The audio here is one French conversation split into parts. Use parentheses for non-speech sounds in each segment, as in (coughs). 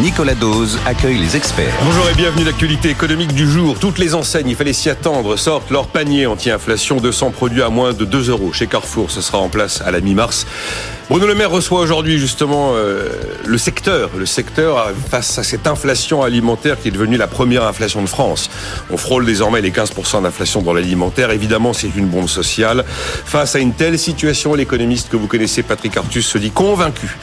Nicolas Dose accueille les experts. Bonjour et bienvenue à l'actualité économique du jour. Toutes les enseignes, il fallait s'y attendre, sortent leur panier anti-inflation. 200 produits à moins de 2 euros. Chez Carrefour, ce sera en place à la mi-mars. Bruno Le Maire reçoit aujourd'hui justement euh, le secteur, le secteur face à cette inflation alimentaire qui est devenue la première inflation de France. On frôle désormais les 15% d'inflation dans l'alimentaire. Évidemment, c'est une bombe sociale. Face à une telle situation, l'économiste que vous connaissez, Patrick Artus, se dit convaincu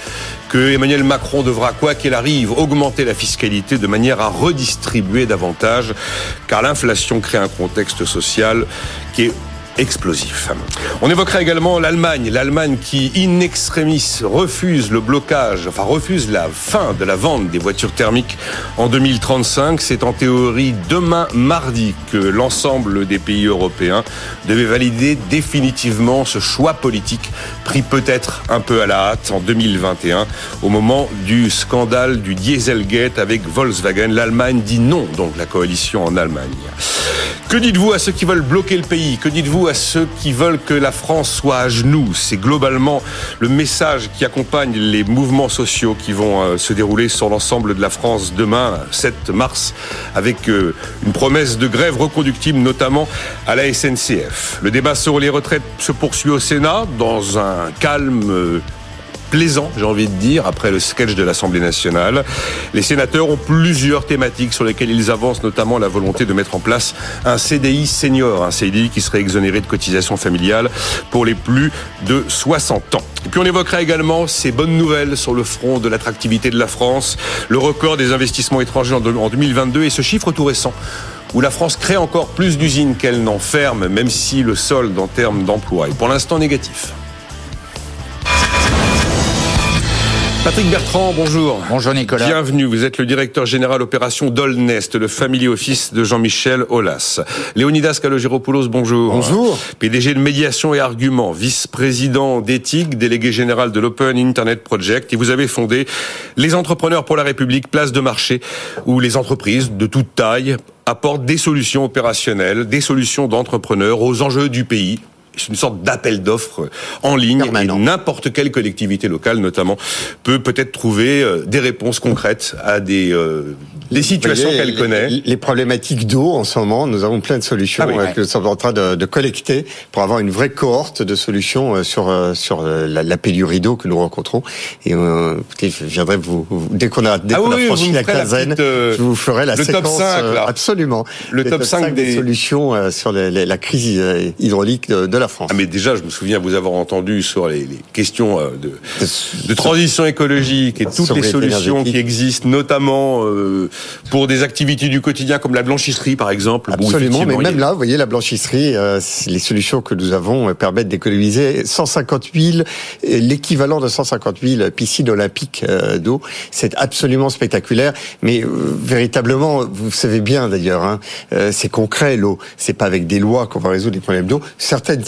que Emmanuel Macron devra, quoi qu'il arrive, augmenter la fiscalité de manière à redistribuer davantage, car l'inflation crée un contexte social qui est explosif. On évoquera également l'Allemagne, l'Allemagne qui in extremis refuse le blocage, enfin refuse la fin de la vente des voitures thermiques en 2035. C'est en théorie demain mardi que l'ensemble des pays européens devaient valider définitivement ce choix politique pris peut-être un peu à la hâte en 2021 au moment du scandale du Dieselgate avec Volkswagen. L'Allemagne dit non, donc la coalition en Allemagne. Que dites-vous à ceux qui veulent bloquer le pays? Que dites-vous à ceux qui veulent que la France soit à genoux C'est globalement le message qui accompagne les mouvements sociaux qui vont euh, se dérouler sur l'ensemble de la France demain, 7 mars, avec euh, une promesse de grève reconductible, notamment à la SNCF. Le débat sur les retraites se poursuit au Sénat dans un calme euh, plaisant, j'ai envie de dire, après le sketch de l'Assemblée nationale. Les sénateurs ont plusieurs thématiques sur lesquelles ils avancent, notamment la volonté de mettre en place un CDI senior, un CDI qui serait exonéré de cotisations familiales pour les plus de 60 ans. Puis on évoquera également ces bonnes nouvelles sur le front de l'attractivité de la France, le record des investissements étrangers en 2022 et ce chiffre tout récent où la France crée encore plus d'usines qu'elle n'en ferme, même si le solde en termes d'emploi est pour l'instant négatif. Patrick Bertrand, bonjour. Bonjour Nicolas. Bienvenue, vous êtes le directeur général opération Dolnest, le family office de Jean-Michel Aulas. Léonidas Kalogiropoulos, bonjour. Bonjour. PDG de médiation et arguments, vice-président d'éthique, délégué général de l'Open Internet Project, et vous avez fondé les entrepreneurs pour la République, place de marché, où les entreprises de toute taille apportent des solutions opérationnelles, des solutions d'entrepreneurs aux enjeux du pays, c'est une sorte d'appel d'offres en ligne et n'importe quelle collectivité locale notamment peut peut-être trouver euh, des réponses concrètes à des euh, des situations qu'elle connaît. Les problématiques d'eau en ce moment, nous avons plein de solutions ah que nous sommes en train de, de, collecter pour avoir une vraie cohorte de solutions euh, sur sur la, la pénurie d'eau que nous rencontrons. Et euh, je viendrai vous, dès qu'on a dès ah a franchi la quinzaine, je vous ferai la le séquence top 5, là. absolument. Le top, 5, des... solutions sur la crise hydraulique de, de la France. Ah mais déjà, je me souviens vous avoir entendu sur les, les questions euh, de, de, transition écologique et toutes les solutions qui existent, notamment euh, pour des activités du quotidien comme la blanchisserie, par exemple. Absolument, mais même là, vous voyez, la blanchisserie, euh, les solutions que nous avons permettent d'économiser 150 000, l'équivalent de 150 000 piscines olympiques d'eau. C'est absolument spectaculaire, mais véritablement, vous savez bien d'ailleurs, hein, c'est concret l'eau. C'est pas avec des lois qu'on va résoudre les problèmes d'eau. Certaines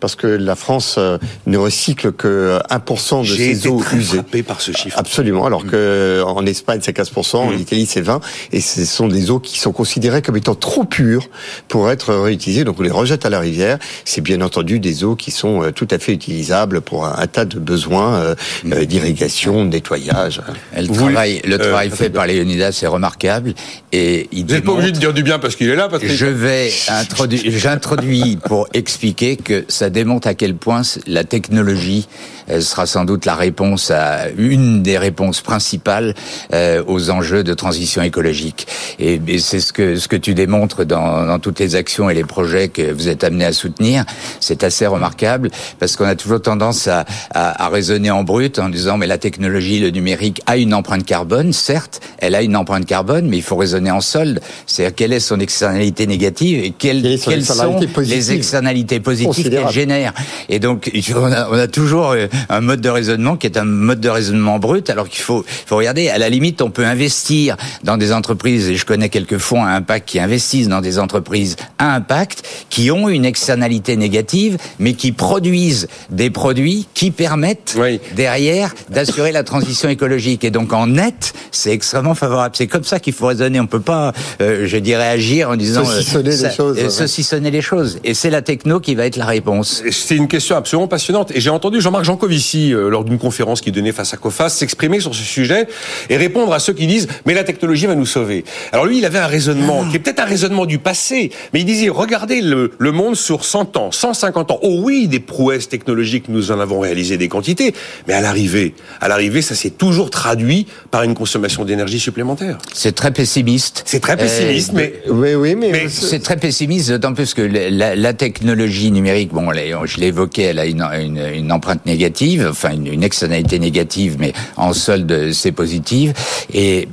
parce que la France euh, ne recycle que 1% de ses eaux très usées. frappé par ce chiffre. Absolument, alors mm. que en Espagne c'est 15%, en mm. Italie c'est 20%, et ce sont des eaux qui sont considérées comme étant trop pures pour être réutilisées, donc on les rejette à la rivière. C'est bien entendu des eaux qui sont euh, tout à fait utilisables pour un, tas de besoins euh, mm. d'irrigation, de nettoyage. Le travail, le travail fait par Léonidas est remarquable et il Vous n'êtes pas obligé de dire du bien parce qu'il est là, parce que je vais introduire, j'introduis pour expliquer que ça démontre à quel point la technologie elle sera sans doute la réponse à une des réponses principales euh, aux enjeux de transition écologique. Et, c'est ce que ce que tu démontres dans, dans, toutes les actions et les projets que vous êtes amenés à soutenir. C'est assez remarquable parce qu'on a toujours tendance à, à, à, raisonner en brut en disant mais la technologie, le numérique a une empreinte carbone. Certes, elle a une empreinte carbone, mais il faut raisonner en solde. C'est-à-dire quelle est son externalité négative et quelles, quelles sont les externalités positives qu'elle génère. Et donc (laughs) on a, on a toujours euh, un mode de raisonnement qui est un mode de raisonnement brut, alors qu'il faut, faut regarder, à la limite, on peut investir dans des entreprises, et je connais quelques fonds à impact qui investissent dans des entreprises à impact, qui ont une externalité négative, mais qui produisent des produits qui permettent derrière d'assurer la transition écologique. Et donc en net, c'est extrêmement favorable. C'est comme ça qu'il faut raisonner. On peut pas, euh, je dirais, agir en disant saucissonner euh, les choses. Euh, saucissonner les choses. Et c'est la techno qui va être la réponse. C'est une question absolument passionnante. Et j'ai entendu Jean-Marc Jancovici, euh, lors d'une conférence qu'il donnait face à COFAS, s'exprimer sur ce sujet et répondre à ceux qui disent « mais la technologie va nous sauver ». Alors lui, il avait un raisonnement qui est peut-être un raisonnement du passé, mais il disait « regardez le, le monde sur 100 ans, 150 ans. Oh oui, des prouesses technologiques, nous en avons réalisé des quantités, mais à l'arrivée, à l'arrivée, ça s'est toujours traduit par une consommation d'énergie supplémentaire. » C'est très pessimiste. C'est très pessimiste, Euh, mais... Oui, oui, mais, Mais C'est très pessimiste, d'autant plus que la, la technologie numérique, bon, je l'ai évoqué, elle a une empreinte négative, enfin une, une externalité négative, mais en solde c'est positive. Et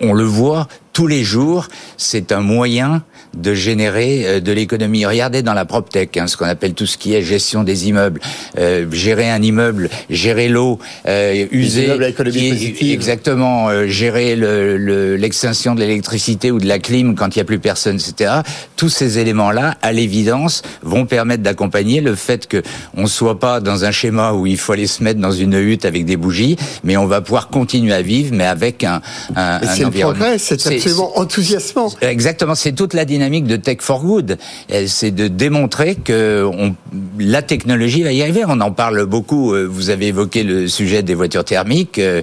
on le voit tous les jours, c'est un moyen de générer euh, de l'économie. Regardez dans la PropTech, hein, ce qu'on appelle tout ce qui est gestion des immeubles, euh, gérer un immeuble, gérer l'eau, euh, user, immeubles à économie qui positive. exactement, euh, gérer le- le- l'extinction de l'électricité ou de la clim quand il n'y a plus personne, etc. Tous ces éléments-là, à l'évidence, vont permettre d'accompagner le fait que on soit pas dans un schéma où il faut aller se mettre dans une hutte avec des bougies, mais on va pouvoir continuer à vivre, mais avec un, un, un environnement. progrès, absolument enthousiasmant. Exactement, c'est toute la dynamique de Tech for Good. Euh, C'est de démontrer que on, la technologie va y arriver. On en parle beaucoup. euh, Vous avez évoqué le sujet des voitures thermiques. Euh,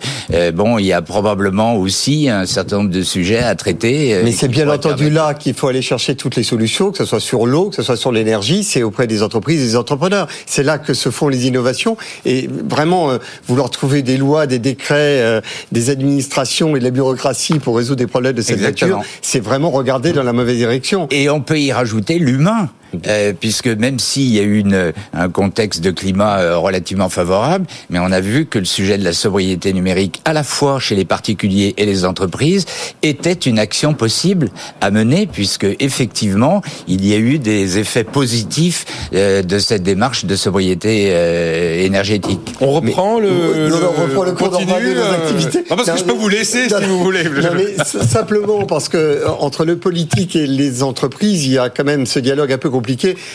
Bon, il y a probablement aussi un certain nombre de sujets à traiter. Mais c'est bien entendu permettre- là qu'il faut aller chercher toutes les solutions, que ce soit sur l'eau, que ce soit sur l'énergie, c'est auprès des entreprises et des entrepreneurs. C'est là que se font les innovations. Et vraiment, euh, vouloir trouver des lois, des décrets, euh, des administrations et de la bureaucratie pour résoudre des problèmes de cette c'est vraiment regarder dans la mauvaise direction. Et on peut y rajouter l'humain. Euh, puisque même s'il y a eu une, un contexte de climat euh, relativement favorable, mais on a vu que le sujet de la sobriété numérique, à la fois chez les particuliers et les entreprises, était une action possible à mener, puisque effectivement, il y a eu des effets positifs euh, de cette démarche de sobriété euh, énergétique. On reprend le, Non, on reprend le cours continue, nos euh, activités. non, parce que je peux vous laisser si vous voulez. Non, mais simplement parce que euh, entre le politique et les entreprises, il y a quand même ce dialogue un peu compliqué.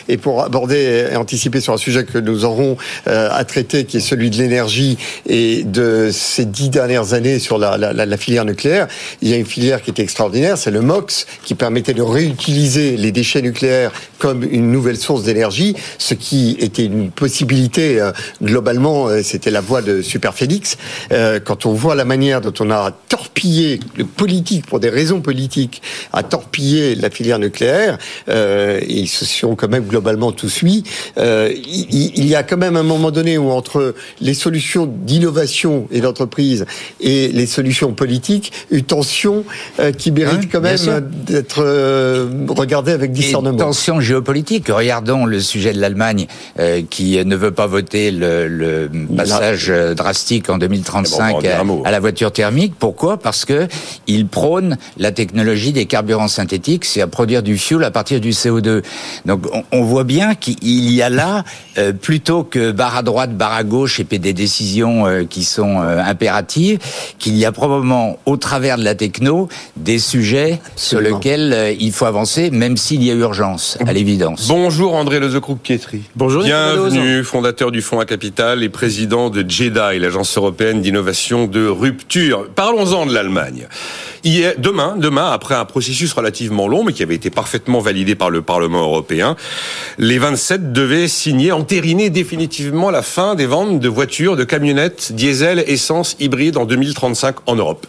Et pour aborder et anticiper sur un sujet que nous aurons euh, à traiter, qui est celui de l'énergie et de ces dix dernières années sur la, filière nucléaire, il y a une filière qui était extraordinaire, c'est le MOX, qui permettait de réutiliser les déchets nucléaires comme une nouvelle source d'énergie, ce qui était une possibilité euh, globalement. euh, C'était la voie de Superphénix. Euh, quand on voit la manière dont on a torpillé le politique pour des raisons politiques, a torpillé la filière nucléaire, et ils se sont quand même globalement tous mis. Euh, il, il y a quand même un moment donné où entre les solutions d'innovation et d'entreprise et les solutions politiques, une tension euh, qui mérite quand même d'être euh, regardée avec Et discernement. tension géopolitique. Regardons le sujet de l'Allemagne qui ne veut pas voter le, le passage drastique en Eh ben, on va 2035 en dire un mot. à, à la voiture thermique. Pourquoi? Parce que il prône la technologie des carburants synthétiques, c'est à produire du fuel à partir du CO2. Donc on, on voit bien qu'il y a là, euh, plutôt que barre à droite, barre à gauche et puis des décisions euh, qui sont euh, impératives, qu'il y a probablement au travers de la techno des sujets sur lesquels euh, il faut avancer, même s'il y a urgence, à l'évidence. Bonjour André Lezecroux-Pietri. Bonjour, Bienvenue, fondateur du Fonds à Capital et président de JEDI, l'agence européenne d'innovation de rupture. Parlons-en de l'Allemagne. Hier, demain, demain, après un processus relativement long, mais qui avait été parfaitement validé par le Parlement européen, les 27 devaient signer, entériner définitivement la fin des ventes de voitures, de camionnettes, diesel, essence, hybride en 2035 en Europe.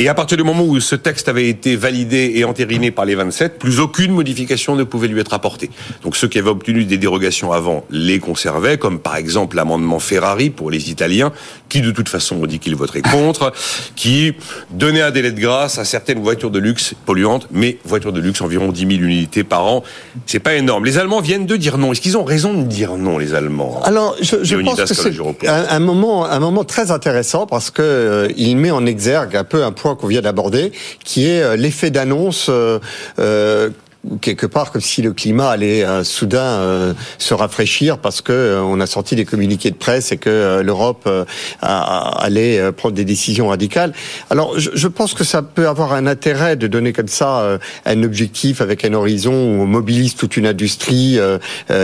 Et à partir du moment où ce texte avait été validé et entériné par les 27, plus aucune modification ne pouvait lui être apportée. Donc ceux qui avaient obtenu des dérogations avant les conservaient, comme par exemple l'amendement Ferrari pour les Italiens, qui de toute façon ont dit qu'ils voteraient contre, qui donnait un délai de grâce à certaines voitures de luxe polluantes, mais voitures de luxe environ 10 000 unités par an, c'est pas énorme. Les Allemands viennent de dire non. Est-ce qu'ils ont raison de dire non, les Allemands? Alors, je, pense que c'est un moment, un moment très intéressant parce que euh, il met en exergue un peu un point qu'on vient d'aborder, qui est euh, l'effet d'annonce. euh, euh, quelque part comme si le climat allait euh, soudain euh, se rafraîchir parce que euh, on a sorti des communiqués de presse et que euh, l'Europe euh, allait prendre des décisions radicales. Alors je, je pense que ça peut avoir un intérêt de donner comme ça un objectif avec un horizon où on mobilise toute une industrie,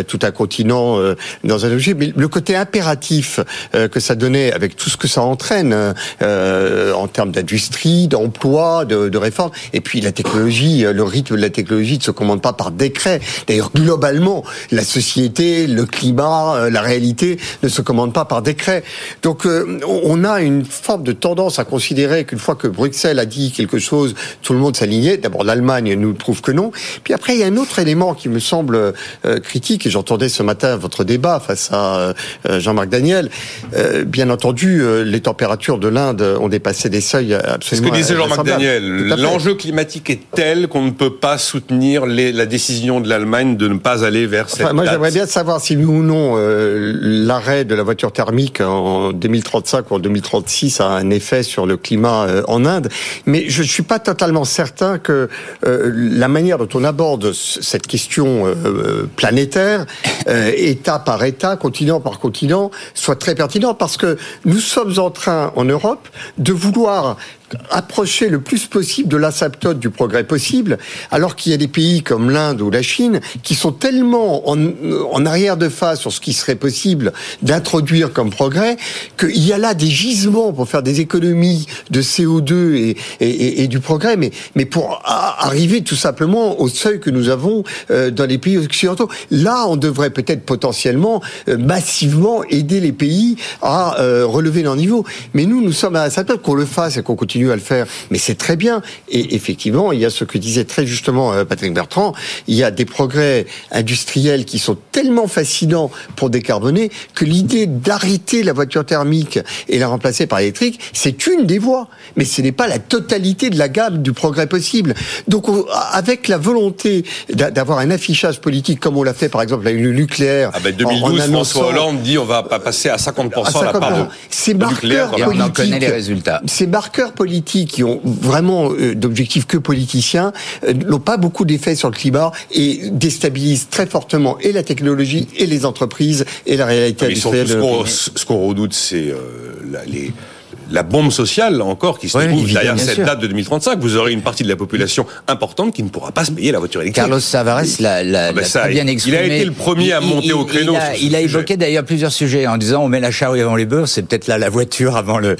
tout un continent dans un objet. Mais le côté impératif que ça donnait avec tout ce que ça entraîne en termes d'industrie, d'emploi, de, de réforme, et puis la technologie, le rythme de la technologie de se commande pas par décret. D'ailleurs, globalement, la société, le climat, euh, la réalité ne se commandent pas par décret. Donc, euh, on a une forme de tendance à considérer qu'une fois que Bruxelles a dit quelque chose, tout le monde s'alignait. D'abord, l'Allemagne nous prouve que non. Puis après, il y a un autre élément qui me semble euh, critique, et j'entendais ce matin votre débat face à Jean-Marc Daniel. bien entendu, les températures de l'Inde ont dépassé des seuils absolument. C'est ce que disait Jean-Marc Daniel. L'enjeu climatique est tel qu'on ne peut pas soutenir les, la décision de l'Allemagne de ne pas aller vers cette. moi, j'aimerais bien savoir si oui ou non euh, l'arrêt de la voiture thermique en 2035 ou en 2036 a un effet sur le climat euh, en Inde. Mais je ne suis pas totalement certain que euh, la manière dont on aborde cette question planétaire, État par État, continent par continent, soit très pertinent parce que nous sommes en train en Europe de vouloir approcher le plus possible de l'asymptote du progrès possible, alors qu'il y a des pays comme l'Inde ou la Chine qui sont tellement en, en, arrière de phase sur ce qui serait possible d'introduire comme progrès qu'il y a là des gisements pour faire des économies de CO2 et, et, et du progrès, mais, mais pour arriver tout simplement au seuil que nous avons euh, dans les pays occidentaux. Là, on devrait peut-être potentiellement euh, massivement aider les pays à euh, relever leur niveau. Mais nous, nous sommes à l'asymptote qu'on le fasse et qu'on continue à le faire, mais c'est très bien. Et effectivement, il y a ce que disait très justement euh, Patrick Bertrand, il y a des progrès industriels qui sont tellement fascinants pour décarboner que l'idée d'arrêter la voiture thermique et la remplacer par l'électrique, c'est une des voies, mais ce n'est pas la totalité de la gamme du progrès possible. Donc, avec la volonté d'avoir un affichage politique comme on l'a fait par exemple avec le nucléaire. Ah ben 2012, François Hollande dit on va pas passer à 50%, à la part de, Ces marqueurs politiques, on en connaît les résultats. Ces marqueurs politiques politiques qui ont vraiment euh, d'objectifs que politiciens euh, n'ont pas beaucoup d'effet sur le climat et déstabilisent très fortement et la technologie et les entreprises et la réalité industrielle. ce qu'on redoute, c'est euh, les la bombe sociale, là encore, qui se trouve derrière cette date de 2035. Vous aurez une partie de la population importante qui ne pourra pas se payer la voiture électrique. Carlos Tavares l'a, ah ben bien exprimé. Il a été le premier à monter au créneau. Il a, évoqué d'ailleurs plusieurs sujets en disant on met la charrue avant les bœufs, c'est peut-être là la voiture avant le,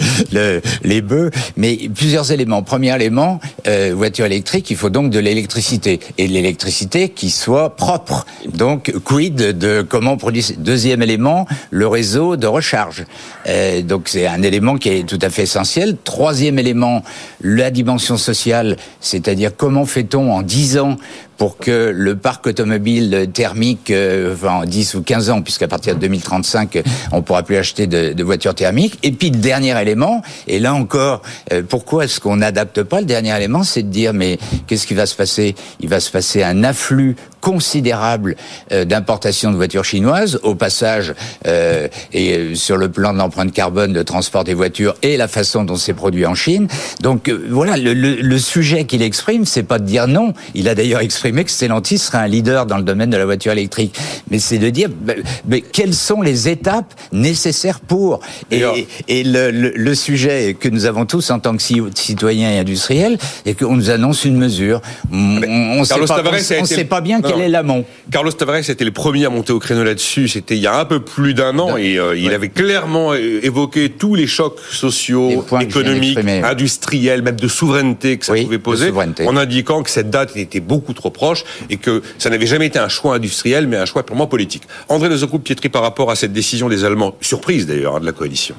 les bœufs, mais plusieurs éléments. Premier élément, euh, voiture électrique, il faut donc de l'électricité et de l'électricité qui soit propre. Donc quid de comment on produit. Deuxième élément, le réseau de recharge. Euh, donc c'est un élément qui est tout à fait essentiel. Troisième élément, la dimension sociale, c'est-à-dire comment fait-on en dix ans pour que le parc automobile thermique, euh, enfin en 10 ou 15 ans, puisqu'à partir de 2035, on pourra plus acheter de, de, voitures thermiques. Et puis le dernier élément, et là encore, euh, pourquoi est-ce qu'on n'adapte pas le dernier élément, c'est de dire mais qu'est-ce qui va se passer? Il va se passer un afflux considérable euh, d'importation de voitures chinoises, au passage, euh, et sur le plan de l'empreinte carbone, de transport des voitures et la façon dont c'est produit en Chine. Donc voilà, le, le, le sujet qu'il exprime, c'est pas de dire non. Il a d'ailleurs exprimé exprimé que Stellantis serait un leader dans le domaine de la voiture électrique. Mais c'est de dire, ben, mais quelles sont les étapes nécessaires pour Et, et le, le, sujet que nous avons tous en tant que citoyens et industriels, et qu'on nous annonce une mesure. On ne sait, pas, on, sait pas bien quel est l'amont. Carlos Tavares était le premier à monter au créneau là-dessus. C'était il y a un peu plus d'un an, et euh, il avait clairement évoqué tous les chocs sociaux, économiques, industriels, même de souveraineté que ça pouvait poser, en indiquant que cette date était beaucoup trop et que ça n'avait jamais été un choix industriel, mais un choix purement politique. André de Pietri, par rapport à cette décision des Allemands, surprise d'ailleurs, hein, de la coalition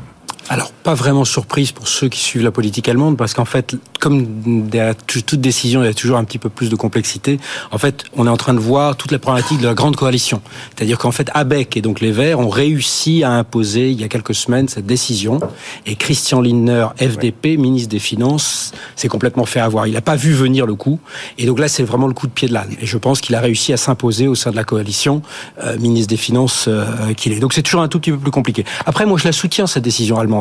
alors, pas vraiment surprise pour ceux qui suivent la politique allemande, parce qu'en fait, comme derrière toute décision, il y a toujours un petit peu plus de complexité. En fait, on est en train de voir toute la problématique de la grande coalition. C'est-à-dire qu'en fait, ABEC et donc les Verts ont réussi à imposer, il y a quelques semaines, cette décision. Et Christian Lindner, FDP, ministre des Finances, s'est complètement fait avoir. Il n'a pas vu venir le coup. Et donc là, c'est vraiment le coup de pied de l'âne. Et je pense qu'il a réussi à s'imposer au sein de la coalition, euh, ministre des Finances euh, qu'il est. Donc c'est toujours un tout petit peu plus compliqué. Après, moi, je la soutiens, cette décision allemande.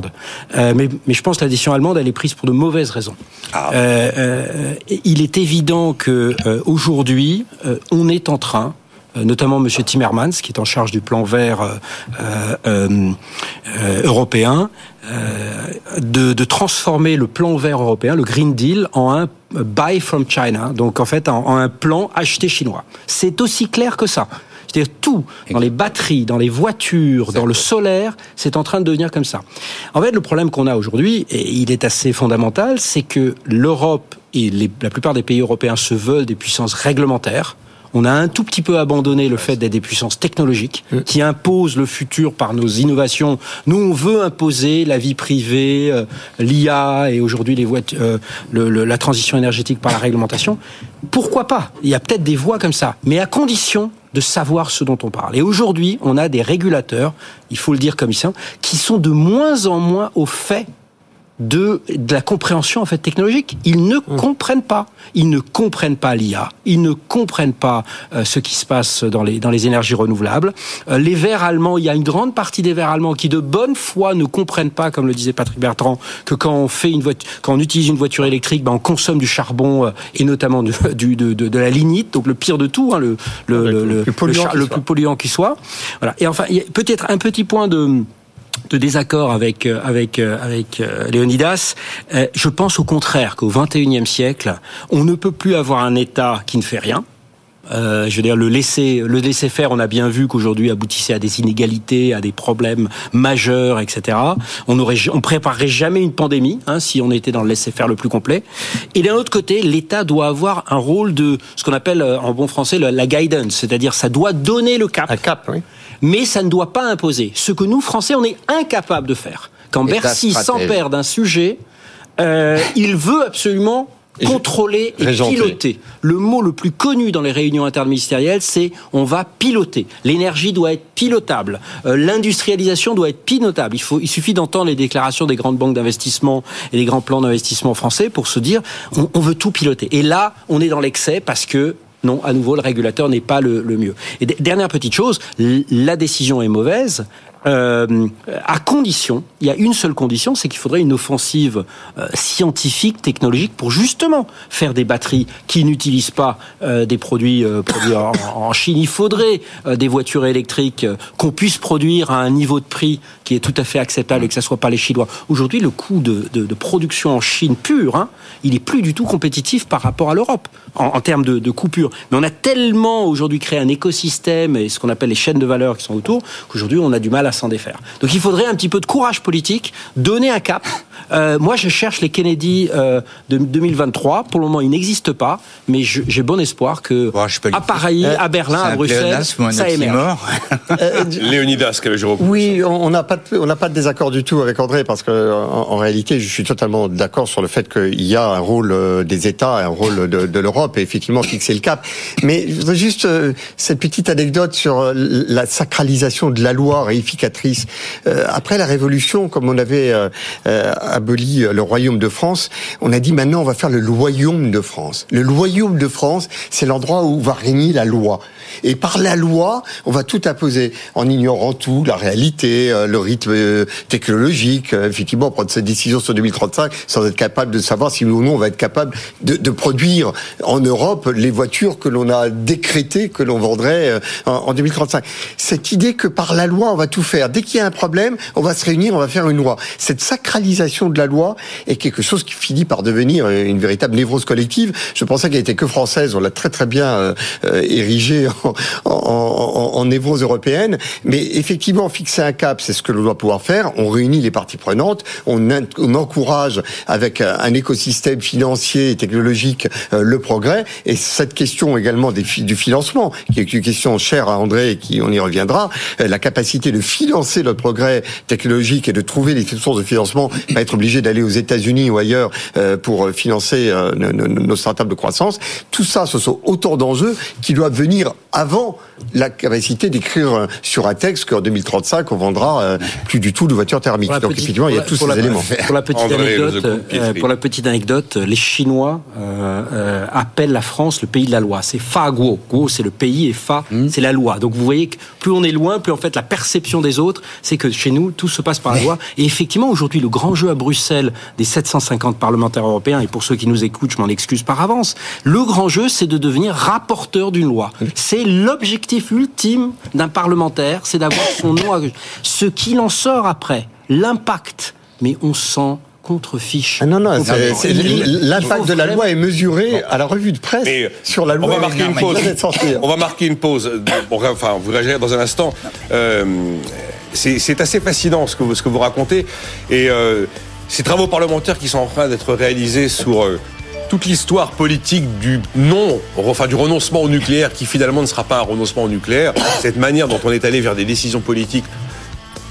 Euh, mais, je pense que la décision allemande, elle est prise pour de mauvaises raisons. Ah. Euh, euh, il est évident que aujourd'hui, on est en train notamment M. Timmermans, qui est en charge du plan vert européen, de, transformer le plan vert européen, le Green Deal, en un buy from China, donc en fait en un plan acheté chinois. C'est aussi clair que ça. C'est-à-dire tout, dans les batteries, dans les voitures, dans le solaire, c'est en train de devenir comme ça. En fait, le problème qu'on a aujourd'hui, et il est assez fondamental, c'est que l'Europe et la plupart des pays européens se veulent des puissances réglementaires On a un tout petit peu abandonné le fait d'être des puissances technologiques Mm. qui imposent le futur par nos innovations. Nous, on veut imposer la vie privée, euh, l'IA et aujourd'hui les voitures, euh, le- le- la transition énergétique par la réglementation. Pourquoi pas? Il y a peut-être des voies comme ça, mais à condition de savoir ce dont on parle. Et aujourd'hui, on a des régulateurs, il faut le dire comme sont, qui sont de moins en moins au fait de, de la compréhension en fait technologique. Ils ne comprennent pas. Ils ne comprennent pas l'IA. Ils ne comprennent pas euh, ce qui se passe dans les dans les énergies renouvelables. Euh, les Verts allemands, il y a une grande partie des Verts allemands qui de bonne foi ne comprennent pas, comme le disait Patrick Bertrand, que quand on fait une voiture, quand on utilise une voiture électrique, ben on consomme du charbon euh, et notamment du, (laughs) du- de, de, de la lignite, donc le pire de tout, hein, le le, le, le- plus polluant le qui soit. plus polluant qui soit. Voilà. Et enfin, il y a peut-être un petit point de de désaccord avec euh, avec euh, avec euh, Léonidas. Je pense au contraire qu'au XXIe siècle, on ne peut plus avoir un État qui ne fait rien. Euh, je veux dire, le laisser, le laisser faire, on a bien vu qu'aujourd'hui aboutissait à des inégalités, à des problèmes majeurs, etc. On aurait, on préparerait jamais une pandémie hein, si on était dans le laisser faire le plus complet. Et d'un autre côté, l'État doit avoir un rôle de ce qu'on appelle en bon français la, la guidance, c'est-à-dire ça doit donner le cap Un cap, oui. Mais ça ne doit pas imposer. Ce que nous, Français, on est incapables de faire. Quand Bercy s'empare d'un sujet, euh, il veut absolument contrôler et piloter. Le mot le plus connu dans les réunions interministérielles, c'est on va piloter. L'énergie doit être pilotable. Euh, L'industrialisation doit être pilotable. Il, faut, il suffit d'entendre les déclarations des grandes banques d'investissement et des grands plans d'investissement français pour se dire on, on veut tout piloter. Et là, on est dans l'excès parce que non, à nouveau, le régulateur n'est pas le, mieux. Et dernière petite chose, la décision est mauvaise. Euh, à condition, il y a une seule condition, c'est qu'il faudrait une offensive euh, scientifique, technologique, pour justement faire des batteries qui n'utilisent pas euh, des produits produits en, Chine. Il faudrait des voitures électriques qu'on puisse produire à un niveau de prix qui est tout à fait acceptable et que ça soit pas les Chinois. Aujourd'hui, le coût de, production en Chine pure, hein, il est plus du tout compétitif par rapport à l'Europe en, termes de, de coût pur. Mais on a tellement aujourd'hui créé un écosystème et ce qu'on appelle les chaînes de valeur qui sont autour qu'aujourd'hui on a du mal à s'en défaire. Donc il faudrait un petit peu de courage politique, donner un cap. Euh, moi, je cherche les Kennedy euh, de 2023. Pour le moment, ils n'existent pas, mais j'ai bon espoir que politique. à Paris, à Berlin, à Bruxelles, ça émerge. oxymore Léonidas, qu'avait Jérôme. Oui, on n'a pas de- on n'a pas de désaccord du tout avec André parce que en, en réalité, je suis totalement d'accord sur le fait qu'il y a un rôle euh, des États, un rôle de, de l'Europe et effectivement fixer le cap. Mais je voudrais juste euh, cette petite anecdote sur euh, la sacralisation de la loi Euh, après la Révolution, comme on avait euh, euh, aboli le royaume de France, on a dit maintenant on va faire le loyaume de France. Le loyaume de France, c'est l'endroit où va régner la loi. Et par la loi, on va tout imposer en ignorant tout, la réalité, le rythme technologique, effectivement, prendre cette décision sur 2035 sans être capable de savoir si ou non on va être capable de, produire en Europe les voitures que l'on a décrétées que l'on vendrait en, en 2035. Cette idée que par la loi on va tout faire, dès qu'il y a un problème, on va se réunir, on va faire une loi. Cette sacralisation de la loi est quelque chose qui finit par devenir euh, une véritable névrose collective. Je pensais qu'elle était que française, on l'a très très bien euh, euh, érigée (laughs) en, névrose européenne. Mais effectivement, fixer un cap, c'est ce que l'on doit pouvoir faire. On réunit les parties prenantes, on, encourage avec un écosystème financier et technologique le progrès. Et cette question également du financement, qui est une question chère à André et qui on y reviendra, la capacité de financer notre progrès technologique et de trouver les sources de financement, pas être obligé d'aller aux États-Unis ou ailleurs euh, pour financer euh, nos, nos- startups de croissance. Tout ça, ce sont autant d'enjeux qui doivent venir avant la capacité d'écrire euh, sur un texte qu'en 2035 on vendra euh, plus du tout de voitures thermiques. Donc petite- effectivement, il y a tous la- ces pour la- éléments. Pour la petite André, anecdote, second Pietri. euh, pour la petite anecdote, les Chinois euh, euh, appellent la France le pays de la loi. C'est Fa Guo. Guo, c'est le pays et Fa, Hmm. c'est la loi. Donc vous voyez que plus on est loin, plus en fait la perception des autres, c'est que chez nous tout se passe par la loi. Et effectivement, aujourd'hui, le grand jeu à Bruxelles des 750 parlementaires européens, et pour ceux qui nous écoutent, je m'en excuse par avance, le grand jeu, c'est de devenir rapporteur d'une loi. C'est l'objectif ultime d'un parlementaire, c'est d'avoir son nom. À... Ce qu'il en sort après, l'impact, mais on s'en contrefiche. Ah non, non, l'impact de la loi est mesuré à la revue de presse Mais sur la loi. on va marquer une pause. On va marquer une pause. Enfin, vous réagirez dans un instant. Euh, c'est c'est assez fascinant ce que vous, ce que vous racontez. Et euh, ces travaux parlementaires qui sont en train d'être réalisés sur euh, toute l'histoire politique du non, enfin du renoncement au nucléaire, qui finalement ne sera pas un renoncement au nucléaire, cette manière dont on est allé vers des décisions politiques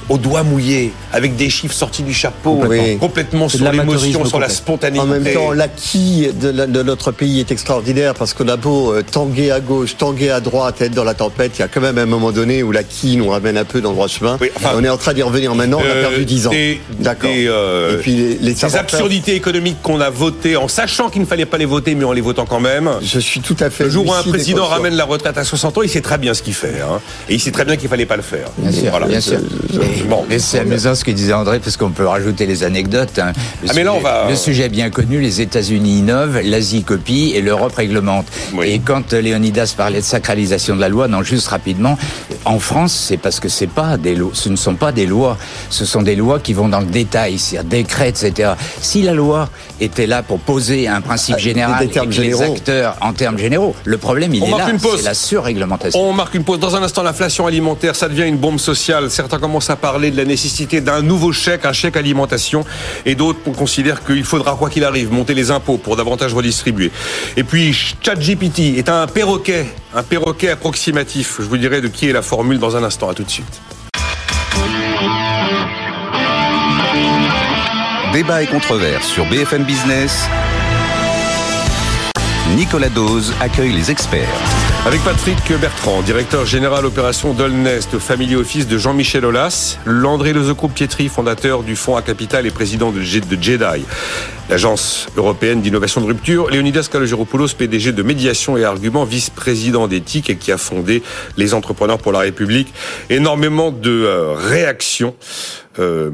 au doigt mouillé, avec des chiffres sortis du chapeau, Oui. complètement sur l'émotion, sur la spontanéité. En même temps, l'acquis de, la- de notre pays est extraordinaire parce qu'on a beau euh, tanguer à gauche, tanguer à droite, être dans la tempête, il y a quand même un moment donné où l'acquis nous ramène un peu dans le droit chemin. Oui, enfin, on est en train d'y revenir maintenant, on a Euh, perdu 10 ans. D'accord. euh, Et puis les, absurdités économiques qu'on a votées en sachant qu'il ne fallait pas les voter, mais en les votant quand même. Je suis tout à fait. Le jour où un président ramène la retraite à 60 ans, il sait très bien ce qu'il fait. hein. Et il sait très bien qu'il fallait pas le faire. Bien sûr, Voilà. bien sûr. Et- Bon. mais c'est amusant ce que disait André, parce qu'on peut rajouter les anecdotes. hein. Le, Ah, mais là, sujet, on va- le sujet est bien connu, les États-Unis innovent, l'Asie copie et l'Europe réglemente. Oui. Et quand Léonidas parlait de sacralisation de la loi, non, juste rapidement, en France, c'est parce que c'est pas des lois, ce ne sont pas des lois, ce sont des lois qui vont dans le détail, c'est-à-dire décrets, etc. Si la loi était là pour poser un principe Ah, général des et termes que les acteurs, en termes généraux, le problème, il On est là, c'est la surréglementation. On marque une pause. Dans un instant, l'inflation alimentaire, ça devient une bombe sociale. Certains commencent à parler de la nécessité d'un nouveau chèque, un chèque alimentation. Et d'autres considèrent qu'il faudra, quoi qu'il arrive, monter les impôts pour davantage redistribuer. Et puis, ChatGPT est un perroquet, un perroquet approximatif. Je vous dirai de qui est la formule dans un instant. À tout de suite. Débat et controverse sur BFM Business. Nicolas Dose accueille les experts. Avec Patrick Bertrand, directeur général opération Dolnest, family office de Jean-Michel Aulas, Landré Lezocro-Pietri, fondateur du fonds à capital et président de, JEDI, l'agence européenne d'innovation de rupture, Leonidas Kalogeropoulos, PDG de médiation et arguments, vice-président d'éthique et qui a fondé les entrepreneurs pour la République. Énormément de euh, réactions. Euh,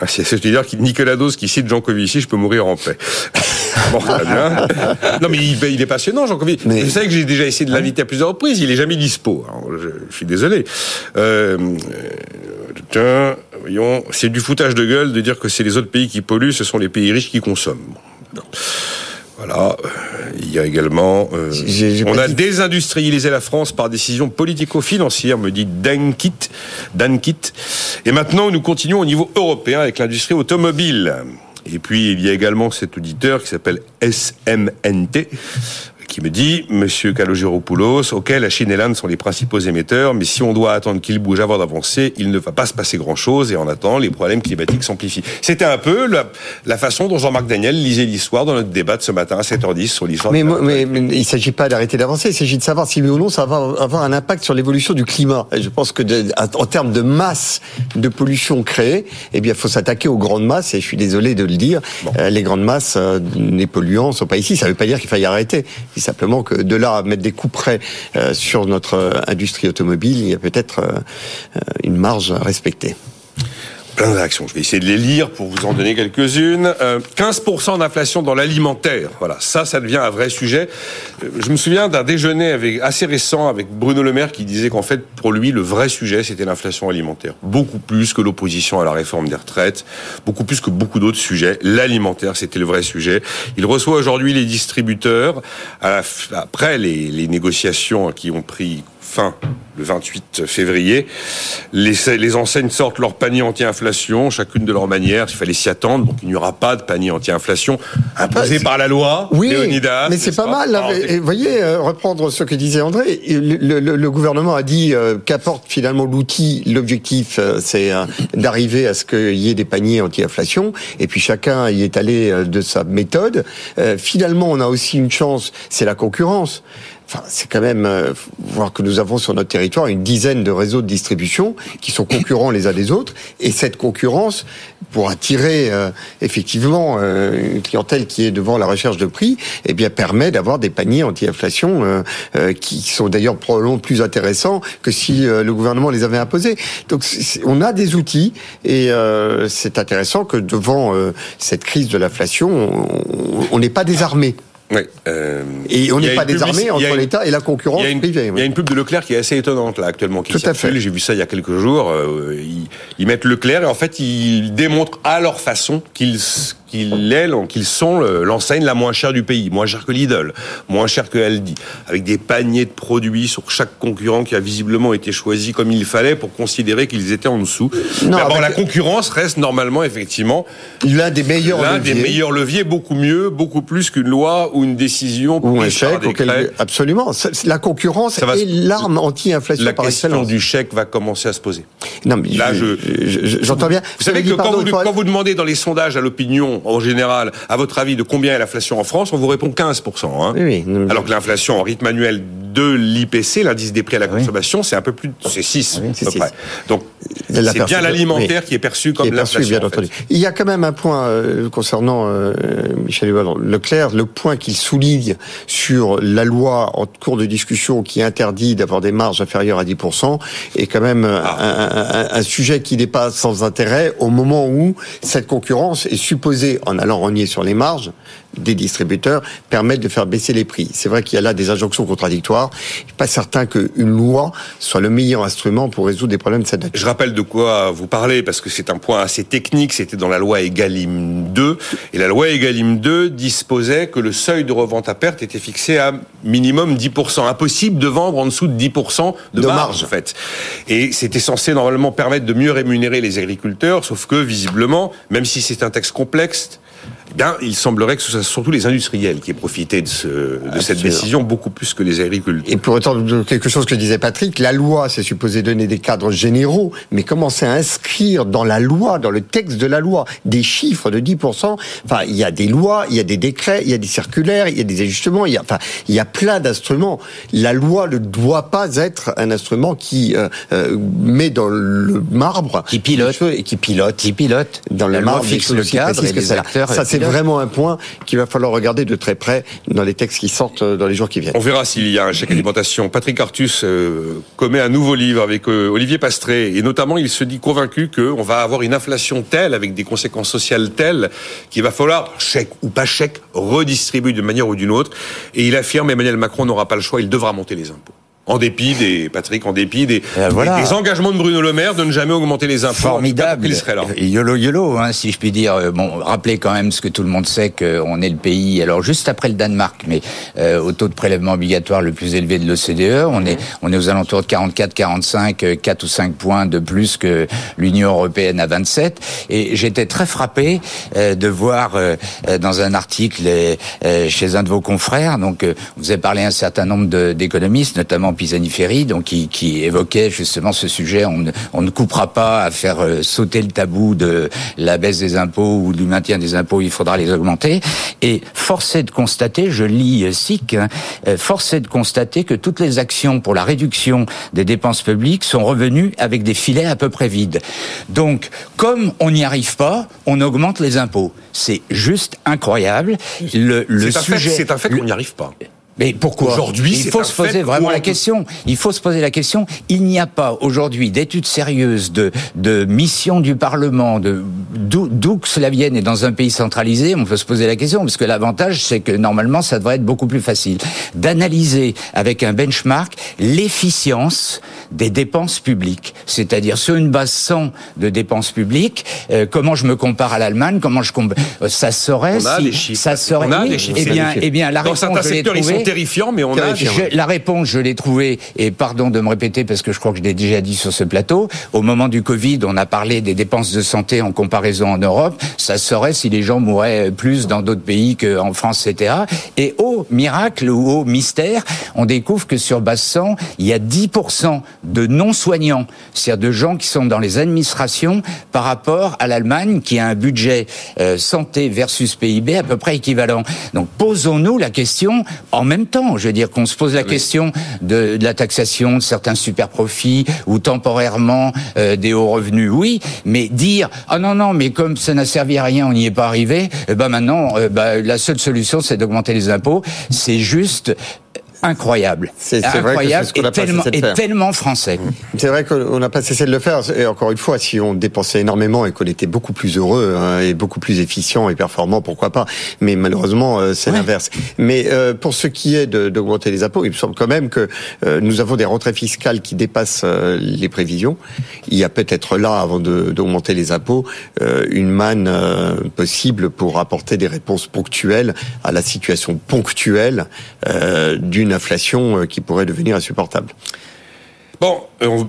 ah, c'est c'est dire Nicolas qui cite Jean Covici, je peux mourir en paix. (laughs) bon, très bien. Non, mais il, il est passionnant, Jean Covici. Mais- Vous savez que j'ai déjà essayé de l'inviter à plusieurs reprises. Il est jamais dispo. Alors, je, je suis désolé. Euh, tiens, voyons, c'est du foutage de gueule de dire que c'est les autres pays qui polluent, ce sont les pays riches qui consomment. Bon. Voilà. Euh, Il y a également. euh, on a dit- désindustrialisé la France par décision politico-financière, me dit Dan Kitt. Dan Kitt. Et maintenant, nous continuons au niveau européen avec l'industrie automobile. Et puis, il y a également cet auditeur qui s'appelle SMNT, qui me dit, Monsieur Kalogeropoulos, ok, la Chine et l'Inde sont les principaux émetteurs, mais si on doit attendre qu'ils bougent avant d'avancer, il ne va pas se passer grand-chose, et en attendant, les problèmes climatiques s'amplifient. C'était un peu la, la façon dont Jean-Marc Daniel lisait l'histoire dans notre débat de ce matin à 7h10 sur l'histoire. Mais, mais, mais il ne s'agit pas d'arrêter d'avancer, il s'agit de savoir si oui ou non ça va avoir un impact sur l'évolution du climat. Et je pense que de- en termes de masse de pollution créée, eh bien, il faut s'attaquer aux grandes masses. Et je suis désolé de le dire, euh, les grandes masses, euh, les polluants sont pas ici. Ça ne veut pas dire qu'il faille arrêter. Simplement que de là à mettre des coups près euh, sur notre euh, industrie automobile, il y a peut-être euh, une marge à respecter. Je vais essayer de les lire pour vous en donner quelques-unes. Euh, 15% d'inflation dans l'alimentaire. Voilà, ça, ça devient un vrai sujet. Euh, Je me souviens d'un déjeuner assez récent avec Bruno Le Maire qui disait qu'en fait, pour lui, le vrai sujet, c'était l'inflation alimentaire. Beaucoup plus que l'opposition à la réforme des retraites, beaucoup plus que beaucoup d'autres sujets. L'alimentaire, c'était le vrai sujet. Il reçoit aujourd'hui les distributeurs après les, les négociations qui ont pris fin le 28 février. Les, les enseignes sortent leur panier anti-inflation, chacune de leur manière. Il fallait s'y attendre, donc il n'y aura pas de panier anti-inflation imposé Bah, par la loi. Oui, Léonidas, mais c'est n'est-ce pas mal. Et vous voyez, euh, reprendre ce que disait André, le, le- le gouvernement a dit euh, qu'apporte finalement l'outil, l'objectif, euh, c'est d'arriver à ce qu'il y ait des paniers anti-inflation, et puis chacun y est allé de sa méthode. Finalement, on a aussi une chance, c'est la concurrence. Enfin, c'est quand même euh, voir que nous avons sur notre territoire une dizaine de réseaux de distribution qui sont concurrents les uns des autres, et cette concurrence pour attirer euh, effectivement euh, une clientèle qui est devant la recherche de prix, eh bien permet d'avoir des paniers anti-inflation euh, qui sont d'ailleurs probablement plus intéressants que si le gouvernement les avait imposés. Donc on a des outils et c'est intéressant que devant cette crise de l'inflation, on- on n'est pas désarmé. Oui, euh, Et on n'est pas désarmé entre l'État et la concurrence Il y, a une, privée. il y a une pub de Leclerc qui est assez étonnante là actuellement qui Tout à fait. J'ai vu ça il y a quelques jours. Euh, ils, ils mettent Leclerc et en fait ils démontrent à leur façon qu'ils qu'ils qu'ils sont l'enseigne la moins chère du pays, moins chère que Lidl, moins chère que Aldi, avec des paniers de produits sur chaque concurrent qui a visiblement été choisi comme il fallait pour considérer qu'ils étaient en dessous. Non, la concurrence reste normalement effectivement l'un des meilleurs l'un des meilleurs leviers, beaucoup mieux, beaucoup plus qu'une loi ou une décision ou un chèque. Absolument, la concurrence est l'arme anti-inflation la question du chèque va commencer à se poser. Non, mais là, je, j'entends bien. Vous savez que quand, vous, quand vous demandez dans les sondages à l'opinion en général, à votre avis, de combien est l'inflation en France, on vous répond 15%. Hein. Oui, oui. Alors que l'inflation en rythme annuel de l'IPC, l'indice des prix à la consommation, c'est un peu plus, c'est 6 à peu près. Donc c'est bien l'alimentaire qui est perçu comme l'inflation. Il y a quand même un point euh, concernant euh, Michel Leclerc, le point qu'il souligne sur la loi en cours de discussion qui interdit d'avoir des marges inférieures à 10% est quand même ah. un, un, sujet qui n'est pas sans intérêt au moment où cette concurrence est supposée, en allant renier sur les marges, des distributeurs permettent de faire baisser les prix. C'est vrai qu'il y a là des injonctions contradictoires. Je suis pas certain qu'une loi soit le meilleur instrument pour résoudre des problèmes de cette nature. Je rappelle de quoi vous parlez parce que c'est un point assez technique. C'était dans la loi Egalim 2 et la loi Egalim 2 disposait que le seuil de revente à perte était fixé à minimum 10%. Impossible de vendre en dessous de 10% de, marge, en fait. Et c'était censé normalement permettre de mieux rémunérer les agriculteurs, sauf que visiblement, même si c'est un texte complexe, eh bien, il semblerait que ce soit surtout les industriels qui aient profité de, ce, de cette décision beaucoup plus que les agriculteurs. Et pour autant, quelque chose que disait Patrick, la loi, c'est supposé donner des cadres généraux, mais commencer à inscrire dans la loi, dans le texte de la loi, des chiffres de 10%, enfin, il y a des lois, il y a des décrets, il y a des circulaires, il y a des ajustements, il y a, enfin, il y a plein d'instruments. La loi ne doit pas être un instrument qui euh, euh, met dans le marbre... Qui pilote. Et qui pilote. Qui pilote. Dans le marbre fixe le cadre et les acteurs... Ça, c'est vraiment un point qu'il va falloir regarder de très près dans les textes qui sortent euh, dans les jours qui viennent. On verra s'il y a un chèque alimentation. Patrick Artus euh, commet un nouveau livre avec euh, Olivier Pastré et notamment il se dit convaincu qu'on va avoir une inflation telle avec des conséquences sociales telles qu'il va falloir, chèque ou pas chèque, redistribuer d'une manière ou d'une autre. Et il affirme Emmanuel Macron n'aura pas le choix, il devra monter les impôts. En dépit des, Patrick, en dépit des, euh, des, engagements de Bruno Le Maire de ne jamais augmenter les impôts. Formidable. Il serait là. Yolo yolo, hein, si je puis dire. Euh, bon, rappelez quand même ce que tout le monde sait qu'on est le pays. Alors juste après le Danemark, mais euh, au taux de prélèvement obligatoire le plus élevé de l'OCDE, on est on est aux alentours de 44, 45, 4 ou 5 points de plus que l'Union européenne à 27. Et j'étais très frappé de voir dans un article chez un de vos confrères, donc vous avez parlé à un certain nombre d'économistes, notamment Pisani-Ferry, donc qui, qui, évoquait justement ce sujet. On ne, on ne coupera pas à faire euh, sauter le tabou de la baisse des impôts ou du maintien des impôts. Il faudra les augmenter. Et force est de constater, je lis euh, SIC, hein, euh, force est de constater que toutes les actions pour la réduction des dépenses publiques sont revenues avec des filets à peu près vides. Donc, comme on n'y arrive pas, on augmente les impôts. C'est juste incroyable. Le, le sujet, c'est un fait qu'on n'y arrive pas. Mais pourquoi Aujourd'hui, il faut se poser vraiment la question. Il faut se poser la question. Il n'y a pas aujourd'hui d'études sérieuses de de mission du Parlement, de d'où que cela vienne et dans un pays centralisé, on peut se poser la question parce que l'avantage c'est que normalement ça devrait être beaucoup plus facile d'analyser avec un benchmark l'efficience des dépenses publiques, c'est-à-dire sur une base 100 de dépenses publiques, euh, comment je me compare à l'Allemagne, comment je compare, euh, ça serait si ça serait on a des chiffres. Eh bien, eh bien, la Dans certains secteurs, ils sont terrifiants, mais on a. la réponse, je l'ai trouvée, et pardon de me répéter parce que je crois que je l'ai déjà dit sur ce plateau. Au moment du Covid, on a parlé des dépenses de santé en comparaison en Europe. Ça serait si les gens mouraient plus dans d'autres pays qu'en France, etc. Et au miracle ou au mystère, on découvre que sur 100, il y a 10% de non-soignants, c'est-à-dire de gens qui sont dans les administrations par rapport à l'Allemagne qui a un budget euh, santé versus PIB à peu près équivalent. Donc posons-nous la question en même temps, je veux dire qu'on se pose la question de, la taxation de certains super profits ou temporairement euh, des hauts revenus, oui, mais dire ah non non mais comme ça n'a servi à rien, on n'y est pas arrivé, eh ben maintenant euh, bah, la seule solution c'est d'augmenter les impôts, c'est juste incroyable. C'est incroyable et, tellement, et tellement français. C'est vrai qu'on n'a pas cessé de le faire. Et encore une fois, si on dépensait énormément et qu'on était beaucoup plus heureux hein, et beaucoup plus efficient et performant, pourquoi pas? Mais malheureusement, euh, c'est l'inverse. Mais euh, pour ce qui est d'augmenter les impôts, il me semble quand même que euh, nous avons des rentrées fiscales qui dépassent les prévisions. Il y a peut-être là, avant d'augmenter les impôts, une manne possible pour apporter des réponses ponctuelles à la situation ponctuelle d'une inflation qui pourrait devenir insupportable. Bon, on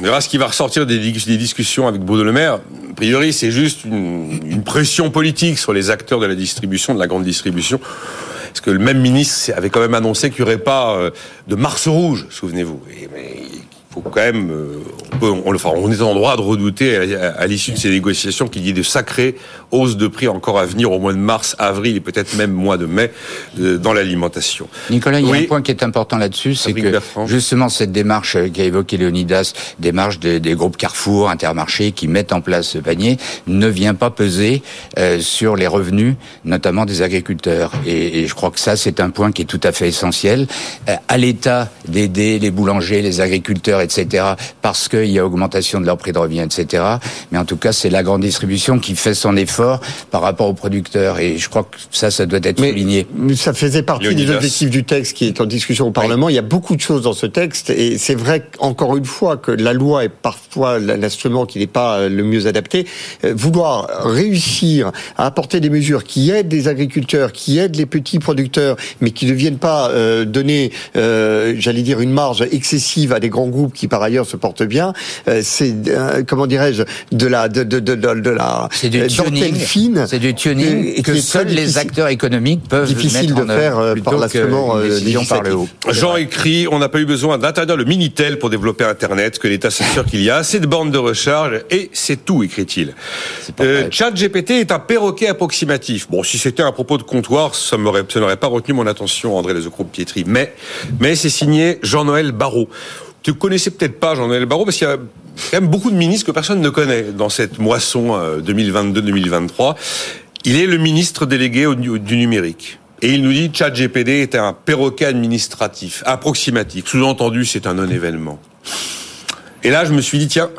verra ce qui va ressortir des, discussions avec Bruno. A priori, c'est juste une, pression politique sur les acteurs de la distribution, de la grande distribution. Parce que le même ministre avait quand même annoncé qu'il n'y aurait pas euh, de Mars rouge, souvenez-vous. Faut quand même, euh, on, enfin, on est en droit de redouter à, l'issue de ces négociations qu'il y ait de sacrées hausses de prix encore à venir au mois de mars, avril et peut-être même mois de mai dans l'alimentation. Nicolas, il y a un point qui est important là-dessus, c'est que justement cette démarche qu'a évoqué Léonidas, démarche des, groupes Carrefour, Intermarché, qui mettent en place ce panier, ne vient pas peser euh, sur les revenus, notamment des agriculteurs. Et, je crois que ça, c'est un point qui est tout à fait essentiel. Euh, à l'État d'aider les boulangers, les agriculteurs etc., parce qu'il y a augmentation de leur prix de revient, etc. Mais en tout cas, c'est la grande distribution qui fait son effort par rapport aux producteurs. Et je crois que ça, ça doit être souligné. Ça faisait partie des objectifs du texte qui est en discussion au Parlement. Il y a beaucoup de choses dans ce texte. Et c'est vrai, encore une fois, que la loi est parfois l'instrument qui n'est pas euh, le mieux adapté. Euh, vouloir réussir à apporter des mesures qui aident les agriculteurs, qui aident les petits producteurs, mais qui ne viennent pas euh, donner, j'allais dire, une marge excessive à des grands groupes qui par ailleurs se porte bien. Euh, c'est euh, comment dirais-je de la de de de, de la c'est du tuning fine. C'est du tuning que seuls les acteurs économiques peuvent difficile de faire euh, par l'instrument par le haut. Jean écrit on n'a pas eu besoin d'interdire le minitel pour développer Internet, que l'État s'assure qu'il y a assez de bornes de recharge et c'est tout, écrit-il. Euh, Chat GPT est un perroquet approximatif. Bon, si c'était un propos de comptoir, ça n'aurait pas retenu mon attention, André Lezecourt-Pietri. Mais, mais c'est signé Jean-Noël Barrot. Tu connaissais peut-être pas Jean-Noël Barrot parce qu'il y a quand même beaucoup de ministres que personne ne connaît dans cette moisson 2022-2023. Euh, il est le ministre délégué du numérique. Et il nous dit Chat GPD est un perroquet administratif, approximatif. Sous-entendu, c'est un non-événement. Et là, je me suis dit, tiens,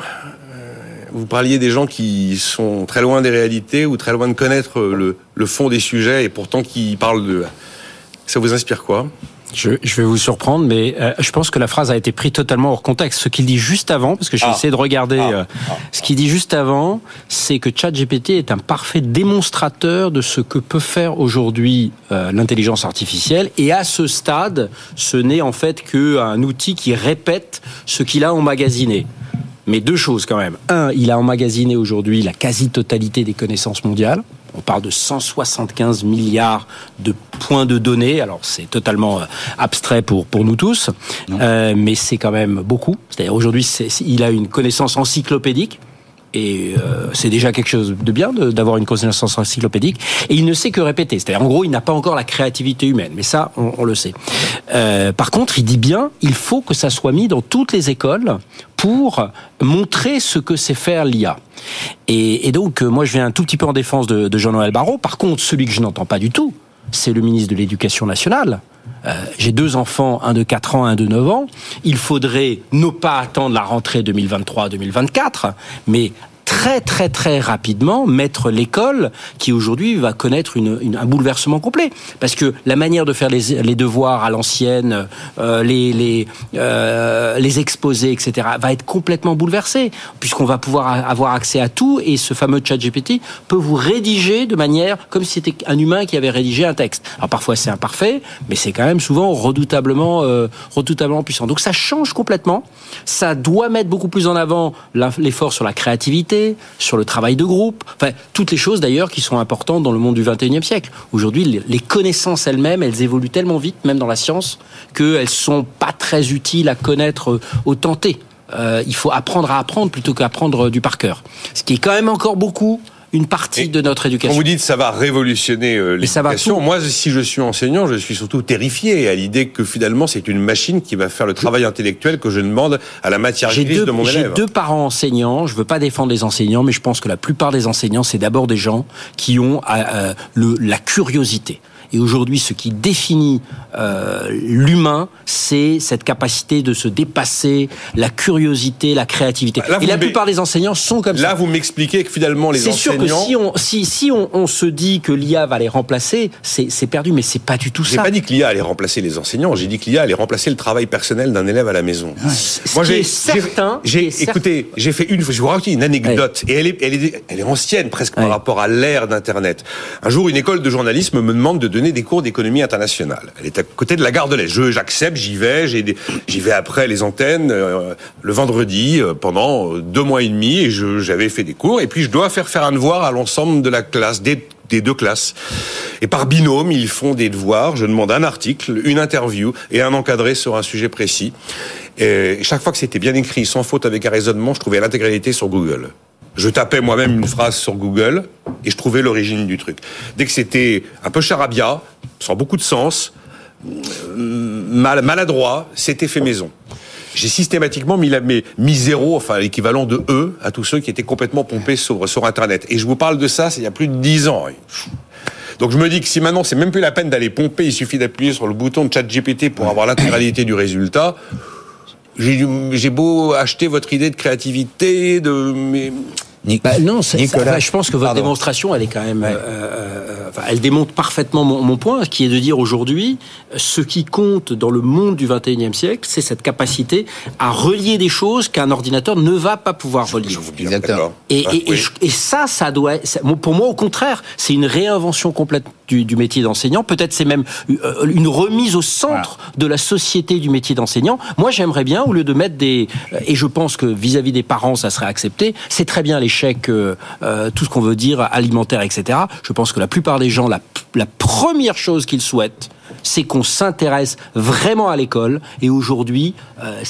euh, vous parliez des gens qui sont très loin des réalités ou très loin de connaître le, le fond des sujets et pourtant qui parlent de... Ça vous inspire quoi? Je, je, vais vous surprendre, mais euh, je pense que la phrase a été prise totalement hors contexte. Ce qu'il dit juste avant, parce que j'ai ah. essayé de regarder, ah. Euh, ah. ce qu'il dit juste avant, c'est que ChatGPT est un parfait démonstrateur de ce que peut faire aujourd'hui euh, l'intelligence artificielle. Et à ce stade, ce n'est en fait qu'un outil qui répète ce qu'il a emmagasiné. Mais deux choses quand même. Un, il a emmagasiné aujourd'hui la quasi-totalité des connaissances mondiales. On parle de 175 milliards de points de données. Alors c'est totalement euh, abstrait pour pour nous tous, euh, mais c'est quand même beaucoup. C'est-à-dire aujourd'hui, il a une connaissance encyclopédique. Et euh, c'est déjà quelque chose de bien d'avoir une connaissance encyclopédique. Et il ne sait que répéter. C'est-à-dire, en gros, il n'a pas encore la créativité humaine. Mais ça, on, le sait. Euh, par contre, il dit bien, il faut que ça soit mis dans toutes les écoles pour montrer ce que c'est faire l'IA. Et, et, donc, euh, moi, je viens un tout petit peu en défense de, de Jean-Noël Barrot. Par contre, celui que je n'entends pas du tout, c'est le ministre de l'Éducation nationale. Euh, J'ai deux enfants, un de 4 ans, un de 9 ans. Il faudrait ne pas attendre la rentrée 2023-2024, mais très très très rapidement mettre l'école qui aujourd'hui va connaître une, un bouleversement complet parce que la manière de faire les, les devoirs à l'ancienne, euh, les les, euh, les exposés, etc. va être complètement bouleversée puisqu'on va pouvoir avoir accès à tout et ce fameux chat GPT peut vous rédiger de manière comme si c'était un humain qui avait rédigé un texte. Alors parfois c'est imparfait, mais c'est quand même souvent redoutablement euh, redoutablement puissant. Donc ça change complètement. Ça doit mettre beaucoup plus en avant l'effort sur la créativité sur le travail de groupe, enfin toutes les choses d'ailleurs qui sont importantes dans le monde du 21e siècle. Aujourd'hui, les connaissances elles-mêmes, elles évoluent tellement vite, même dans la science, qu'elles sont pas très utiles à connaître au tenté. Euh, il faut apprendre à apprendre plutôt qu'apprendre du par cœur. Ce qui est quand même encore beaucoup une partie de notre éducation. Quand vous dites ça va révolutionner euh, l'éducation, moi si je suis enseignant, je suis surtout terrifié à l'idée que finalement c'est une machine qui va faire le travail intellectuel que je demande à la matière grise de mon élève. J'ai deux parents enseignants, je veux pas défendre les enseignants, mais je pense que la plupart des enseignants c'est d'abord des gens qui ont euh, euh, le, la curiosité Et aujourd'hui, ce qui définit euh, l'humain, c'est cette capacité de se dépasser, la curiosité, la créativité. Là, et la plupart des enseignants sont comme ça. Là, vous m'expliquez que finalement, les C'est sûr que enseignants... si on, si, si on, on se dit que l'IA va les remplacer, c'est perdu, mais c'est pas du tout J'ai ça. pas dit que l'IA allait remplacer les enseignants, j'ai dit que l'IA allait remplacer le travail personnel d'un élève à la maison. Ce qui est certain, j'ai, écoutez, j'ai fait une, je vous raconte une anecdote, et elle est, elle est, elle est ancienne presque par Ouais. rapport à l'ère d'Internet. Un jour, une école de journalisme me demande de donner des cours d'économie internationale. Elle est à côté de la gare de l'Est. Je, j'accepte, j'y vais, j'y vais après les antennes euh, le vendredi euh, pendant euh, deux mois et demi, et j'avais fait des cours, et puis je dois faire faire un devoir à l'ensemble de la classe, des des deux classes. Et par binôme, ils font des devoirs. Je demande un article, une interview et un encadré sur un sujet précis. Et chaque fois que c'était bien écrit, sans faute, avec un raisonnement, je trouvais l'intégralité sur Google. Je tapais moi-même une phrase sur Google et je trouvais l'origine du truc. Dès que c'était un peu charabia, sans beaucoup de sens, euh, mal, maladroit, c'était fait maison. J'ai systématiquement mis, zéro, enfin l'équivalent de E, à tous ceux qui étaient complètement pompés sur, sur Internet. Et je vous parle de ça, c'est il y a plus de dix ans. Donc je me dis que si maintenant c'est même plus la peine d'aller pomper, il suffit d'appuyer sur le bouton de ChatGPT pour avoir l'intégralité du résultat. J'ai beau acheter votre idée de créativité, de mais Bah, non, Nicolas, enfin, je pense que votre pardon. démonstration, elle est quand même, Ouais. euh, euh, enfin, elle démontre parfaitement mon, mon point, qui est de dire aujourd'hui, ce qui compte dans le monde du 21e siècle, c'est cette capacité à relier des choses qu'un ordinateur ne va pas pouvoir relier. je vous dis, Exactement. d'accord. Et, Ah, et, et oui. je- et ça, ça doit. ça- pour moi, au contraire, c'est une réinvention complète du, du métier d'enseignant. Peut-être c'est même euh, une remise au centre de la société du métier d'enseignant. Moi, j'aimerais bien, au lieu de mettre des. Et je pense que vis-à-vis des parents, ça serait accepté. C'est très bien l'échec, euh, euh, tout ce qu'on veut dire, alimentaire, etc. Je pense que la plupart des gens, la, première chose qu'ils souhaitent, c'est qu'on s'intéresse vraiment à l'école. Et aujourd'hui, euh.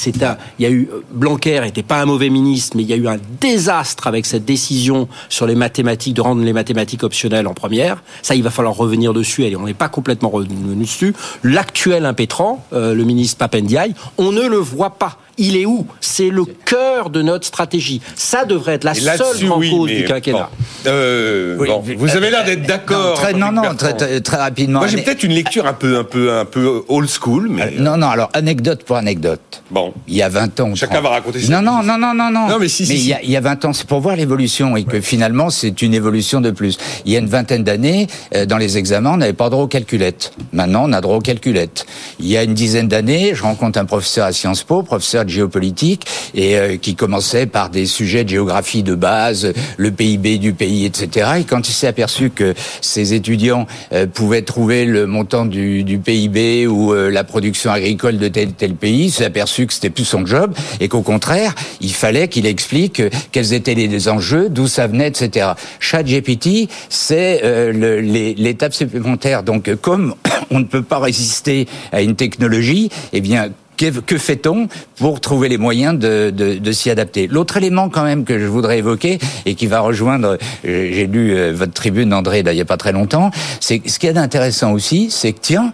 Il y a eu Blanquer était pas un mauvais ministre, mais il y a eu un désastre avec cette décision sur les mathématiques de rendre les mathématiques optionnelles en première. Ça, il va falloir revenir dessus. Et on n'est pas complètement revenu dessus. L'actuel impétrant, le ministre Papendiaï, on ne le voit pas. Il est où? C'est le cœur de notre stratégie. Ça devrait être la seule grande oui, cause mais du quinquennat. bon. Euh, Oui, bon, vous avez l'air d'être d'accord. Non, très, non, non, très, Bertrand. très, très rapidement. Moi, j'ai peut-être une lecture un peu, un peu, un peu old school, mais Euh, Non, non, alors, anecdote pour anecdote. bon. Il y a 20 ans. Chacun 30. va raconter Non, non, non, non, non, non. Non, mais si, si, il y, a, si. il y a 20 ans, c'est pour voir l'évolution et que finalement, c'est une évolution de plus. Il y a une vingtaine d'années, euh, dans les examens, on n'avait pas droit aux calculettes. Maintenant, on a droit aux calculettes. Il y a une dizaine d'années, je rencontre un professeur à Sciences Po, professeur de géopolitique, et euh, qui commençait par des sujets de géographie de base, le PIB du pays, etc. Et quand il s'est aperçu que ses étudiants euh, pouvaient trouver le montant du, PIB ou euh, la production agricole de tel tel pays, il s'est aperçu que c'était plus son job et qu'au contraire, il fallait qu'il explique quels étaient les, enjeux, d'où ça venait, etc. ChatGPT, c'est l'étape supplémentaire. Donc, comme (coughs) on ne peut pas résister à une technologie, eh bien, que, fait-on pour trouver les moyens de, de, de s'y adapter L'autre élément quand même que je voudrais évoquer et qui va rejoindre, euh, j'ai lu euh, votre tribune André là, il n'y a pas très longtemps, c'est ce qu'il y a d'intéressant aussi, c'est que tiens,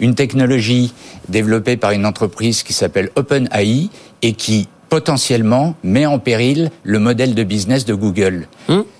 une technologie développée par une entreprise qui s'appelle OpenAI et qui potentiellement met en péril le modèle de business de Google.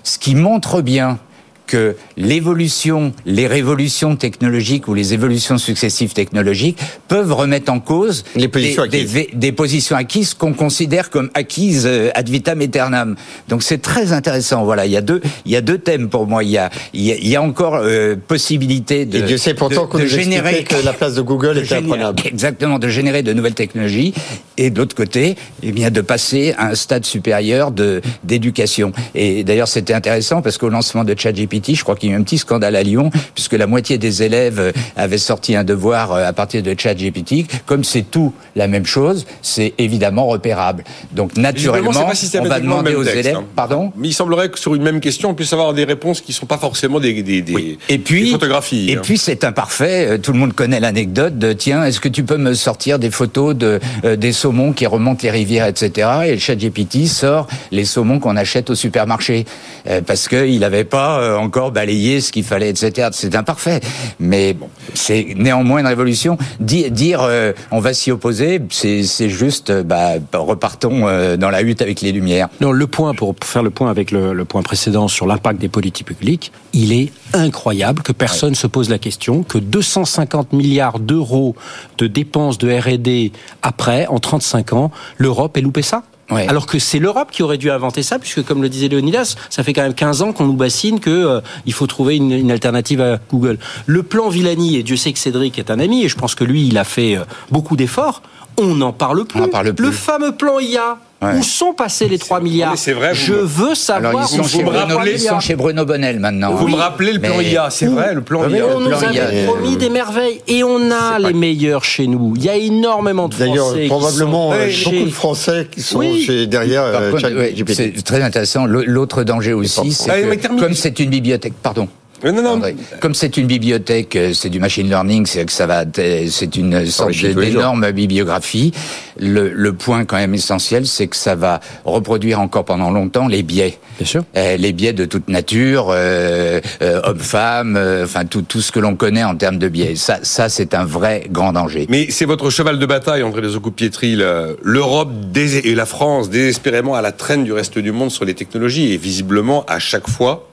Ce qui montre bien que l'évolution, les révolutions technologiques ou les évolutions successives technologiques peuvent remettre en cause Les positions des, des- des positions acquises qu'on considère comme acquises euh, ad vitam aeternam. Donc c'est très intéressant. Voilà, il y a deux, il y a deux thèmes pour moi. Il y a, il y a, encore euh, possibilité de Et Dieu sait pourtant de- qu'on de nous générer que la place de Google de générer- imprenable. Exactement, de générer de nouvelles technologies et de l'autre côté, eh bien, de passer à un stade supérieur de d'éducation. Et d'ailleurs, c'était intéressant parce qu'au lancement de ChatGPT, je crois qu'il y a eu un petit scandale à Lyon puisque la moitié des élèves euh, avaient sorti un devoir euh, à partir de ChatGPT. Comme c'est tout la même chose, c'est évidemment repérable. Donc naturellement, on va demander aux texte, élèves. hein. Pardon? Mais il semblerait que sur une même question, on puisse avoir des réponses qui sont pas forcément des, des, des, Oui. Et des puis, photographies. Et hein. puis c'est imparfait. Euh, Tout le monde connaît l'anecdote de tiens, est-ce que tu peux me sortir des photos de euh, des saumons qui remontent les rivières, etc. Et le ChatGPT sort les saumons qu'on achète au supermarché Euh, parce que il n'avait pas euh, encore balayer ce qu'il fallait, etc. C'est imparfait, mais bon, c'est néanmoins une révolution. Dire, euh, on va s'y opposer, c'est juste, euh, bah, repartons euh, dans la hutte avec les lumières. Non, le point pour faire le point avec le point précédent sur l'impact des politiques publiques, il est incroyable que personne ne se pose la question que 250 milliards d'euros de dépenses de R&D après, en 35 ans, l'Europe ait loupé ça Ouais. Alors que c'est l'Europe qui aurait dû inventer ça, puisque comme le disait Leonidas, ça fait quand même 15 ans qu'on nous bassine que euh, il faut trouver une, une, alternative à Google. Le plan Villani, et Dieu sait que Cédric est un ami, et je pense que lui, il a fait euh, beaucoup d'efforts, on n'en parle plus. On en parle plus. Le fameux plan IA, Ouais. où sont passés les 3 milliards c'est vrai, Je veux savoir Alors ils où sont, chez les 3 Bruno, ils sont chez Bruno Bonnel maintenant. Vous me rappelez le plan Mais- IA, c'est vrai, le plan Oui, IA. On nous avait IA, promis des merveilles et on a les meilleurs chez nous. Il y a énormément de D'ailleurs, Français. qui probablement sont euh, chez- beaucoup de Français qui sont Oui. chez, derrière euh, c'est très intéressant. L'autre danger aussi, c'est comme c'est une bibliothèque, pardon. Non, non, André, comme c'est une bibliothèque, euh, c'est du machine learning, c'est que ça va, t- c'est une sorte les jours. d'énorme bibliographie. Le, le point quand même essentiel, c'est que ça va reproduire encore pendant longtemps les biais. Bien sûr. Euh, les biais de toute nature, euh, euh, hommes-femmes, euh, enfin tout, tout ce que l'on connaît en termes de biais. Ça, ça c'est un vrai grand danger. Mais c'est votre cheval de bataille, André Desocoup-Pietri. la- L'Europe et la France, désespérément à la traîne du reste du monde sur les technologies. Et visiblement, à chaque fois,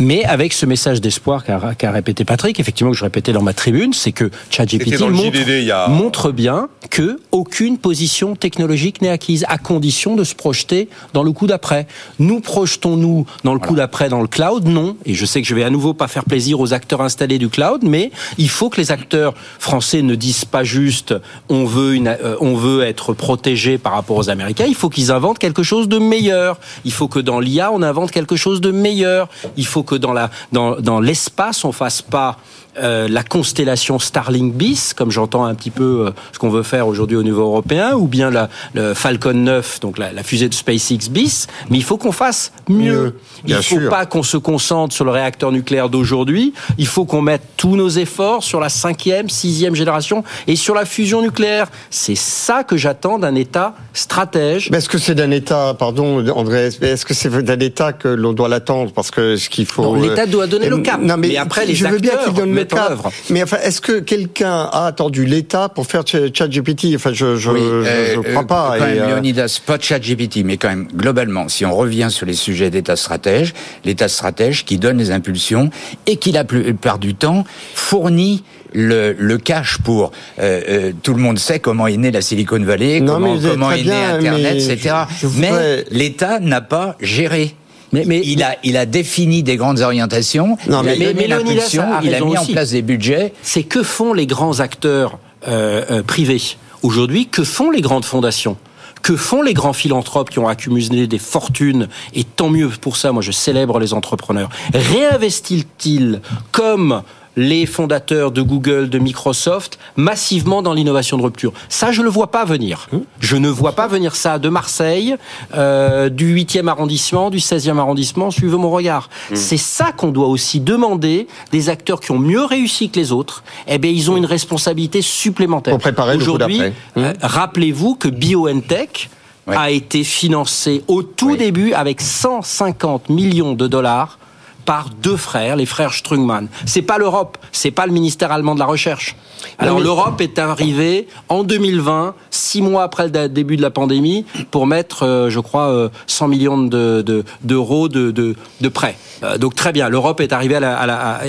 Mais avec ce message d'espoir qu'a qu'a répété Patrick, effectivement que je répétais dans ma tribune, c'est que ChatGPT montre, a- montre bien que aucune position technologique n'est acquise, à condition de se projeter dans le coup d'après. Nous projetons-nous dans le coup d'après dans le cloud? Non. Et je sais que je vais à nouveau pas faire plaisir aux acteurs installés du cloud, mais il faut que les acteurs français ne disent pas juste on veut une, euh, on veut être protégé par rapport aux Américains. Il faut qu'ils inventent quelque chose de meilleur. Il faut que dans l'IA on invente quelque chose de meilleur. Il faut que dans la dans, dans l'espace on fasse pas euh, la constellation Starlink bis, comme j'entends un petit peu euh, ce qu'on veut faire aujourd'hui au niveau européen, ou bien la, le Falcon 9, donc la, la fusée de SpaceX bis, mais il faut qu'on fasse mieux. Il bien faut sûr. pas qu'on se concentre sur le réacteur nucléaire d'aujourd'hui, il faut qu'on mette tous nos efforts sur la cinquième, sixième génération et sur la fusion nucléaire. C'est ça que j'attends d'un État stratège. Mais est-ce que c'est d'un État, pardon André, est-ce que c'est d'un État que l'on doit l'attendre? Parce que ce qu'il faut... L'État doit donner le euh, cap. Non, mais, Mais après, les je veux bien qu'il donne le cap. œuvre. Mais enfin, est-ce que quelqu'un a attendu l'État pour faire Ch- ChatGPT Enfin, je je, Oui, je, euh, je crois euh, pas. Quand Et, même, euh, Leonidas, pas de chat GPT, mais quand même, globalement, si on revient sur les sujets d'État stratège, l'État stratège qui donne les impulsions et qui, la plupart du temps, fournit le, le cash pour... Euh, euh, tout le monde sait comment est née la Silicon Valley, Non, comment, comment est né bien, Internet, mais etc. je- je mais l'État n'a pas géré. Mais- mais- il a il a défini des grandes orientations, Non, il a mais- mais l'impulsion, il a mis en place des budgets. c'est que font les grands acteurs euh, euh, privés aujourd'hui Que font les grandes fondations que font les grands philanthropes qui ont accumulé des fortunes Et tant mieux pour ça, moi je célèbre les entrepreneurs. Réinvestit-il comme les fondateurs de Google, de Microsoft, massivement dans l'innovation de rupture. Ça, je ne le vois pas venir. Je ne vois pas venir ça de Marseille, euh, du 8e arrondissement, du 16e arrondissement, suivez mon regard. C'est ça qu'on doit aussi demander des acteurs qui ont mieux réussi que les autres. Eh bien, ils ont une responsabilité supplémentaire. Pour préparer Aujourd'hui, euh, rappelez-vous que BioNTech a été financé au tout Oui. début avec 150 millions de dollars par deux frères, les frères Strungman. C'est pas l'Europe, c'est pas le ministère allemand de la recherche. Alors l'Europe est arrivée en 2020, six mois après le début de la pandémie, pour mettre, euh, je crois, euh, 100 millions de- de- d'euros de, de, de prêts. Euh, donc très bien, l'Europe est arrivée à la, à la,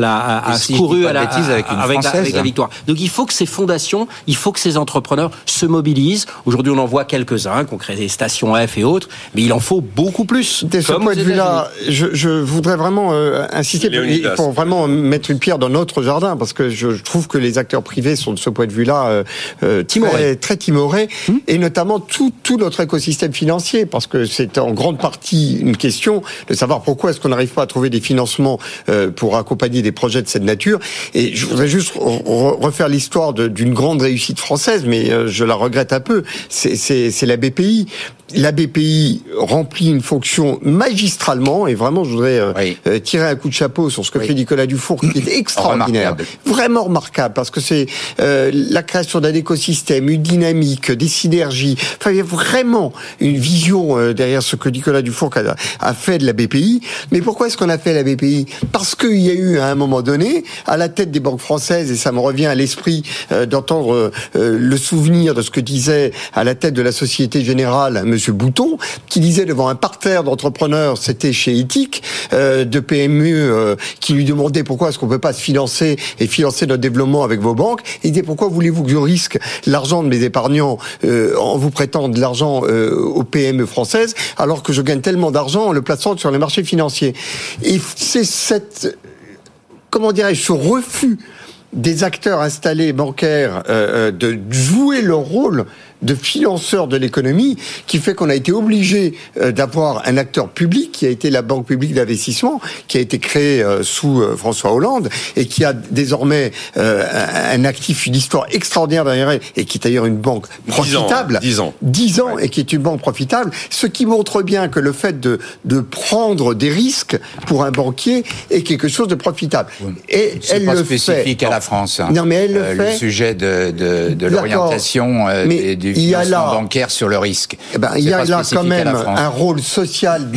la, si la, avec une avec la- Française, avec la hein. victoire. Donc il faut que ces fondations, il faut que ces entrepreneurs se mobilisent. Aujourd'hui, on en voit quelques-uns qui ont créé des stations F et autres, mais il en faut beaucoup plus. De ce comme point de vue-là, je, je voudrais vraiment euh, insister pour, Léonidas. pour vraiment mettre une pierre dans notre jardin, parce que je, je trouve que les acteurs privés sont de ce point de vue-là euh, euh, Timorés. très, très timorés, et notamment tout, tout notre écosystème financier, parce que c'est en grande partie une question de savoir pourquoi est-ce qu'on n'arrive pas à trouver des financements euh, pour accompagner des projets de cette nature. Et je voudrais juste re- re- refaire l'histoire d'une grande réussite française, mais euh, je la regrette un peu. C'est- C'est c'est la BPI. La BPI remplit une fonction magistralement, et vraiment, je voudrais euh, Oui. euh, tirer un coup de chapeau sur ce que Oui. fait Nicolas Dufour, qui est (coughs) extraordinaire, Remarquable. vraiment remarquable, parce que c'est euh, la création d'un écosystème, une dynamique, des synergies. Enfin, il y a vraiment une vision euh, derrière ce que Nicolas Dufour a, a fait de la BPI. Mais pourquoi est-ce qu'on a fait la BPI Parce qu'il y a eu à un moment donné, à la tête des banques françaises, et ça me revient à l'esprit euh, d'entendre euh, euh, le souvenir de ce que disait à la tête de la Société Générale Monsieur Bouton, qui disait devant un parterre d'entrepreneurs, c'était chez Ethic, euh, de PME, euh, qui lui demandait pourquoi est-ce qu'on peut pas se financer et financer notre développement avec vos banques. Il disait pourquoi voulez-vous que je risque l'argent de mes épargnants euh, en vous prêtant de l'argent euh, aux PME françaises alors que je gagne tellement d'argent en le plaçant sur les marchés financiers? Et c'est cette comment dirais-je, ce refus des acteurs installés bancaires euh, euh, de jouer leur rôle de financeur de l'économie qui fait qu'on a été obligé euh, d'avoir un acteur public qui a été la Banque publique d'investissement qui a été créée euh, sous euh, François Hollande et qui a désormais un actif, une histoire extraordinaire derrière elle et qui est d'ailleurs une banque profitable. hein, dix ans. 10 ans et qui est une banque profitable, ce qui montre bien que le fait de, de prendre des risques pour un banquier est quelque chose de profitable. Et C'est elle pas le spécifique fait. à la France. hein. Non, mais elle le fait. Le sujet de, de, l'orientation euh, du il y a là- bancaire sur le risque. Eh ben, il y a là quand la même un rôle social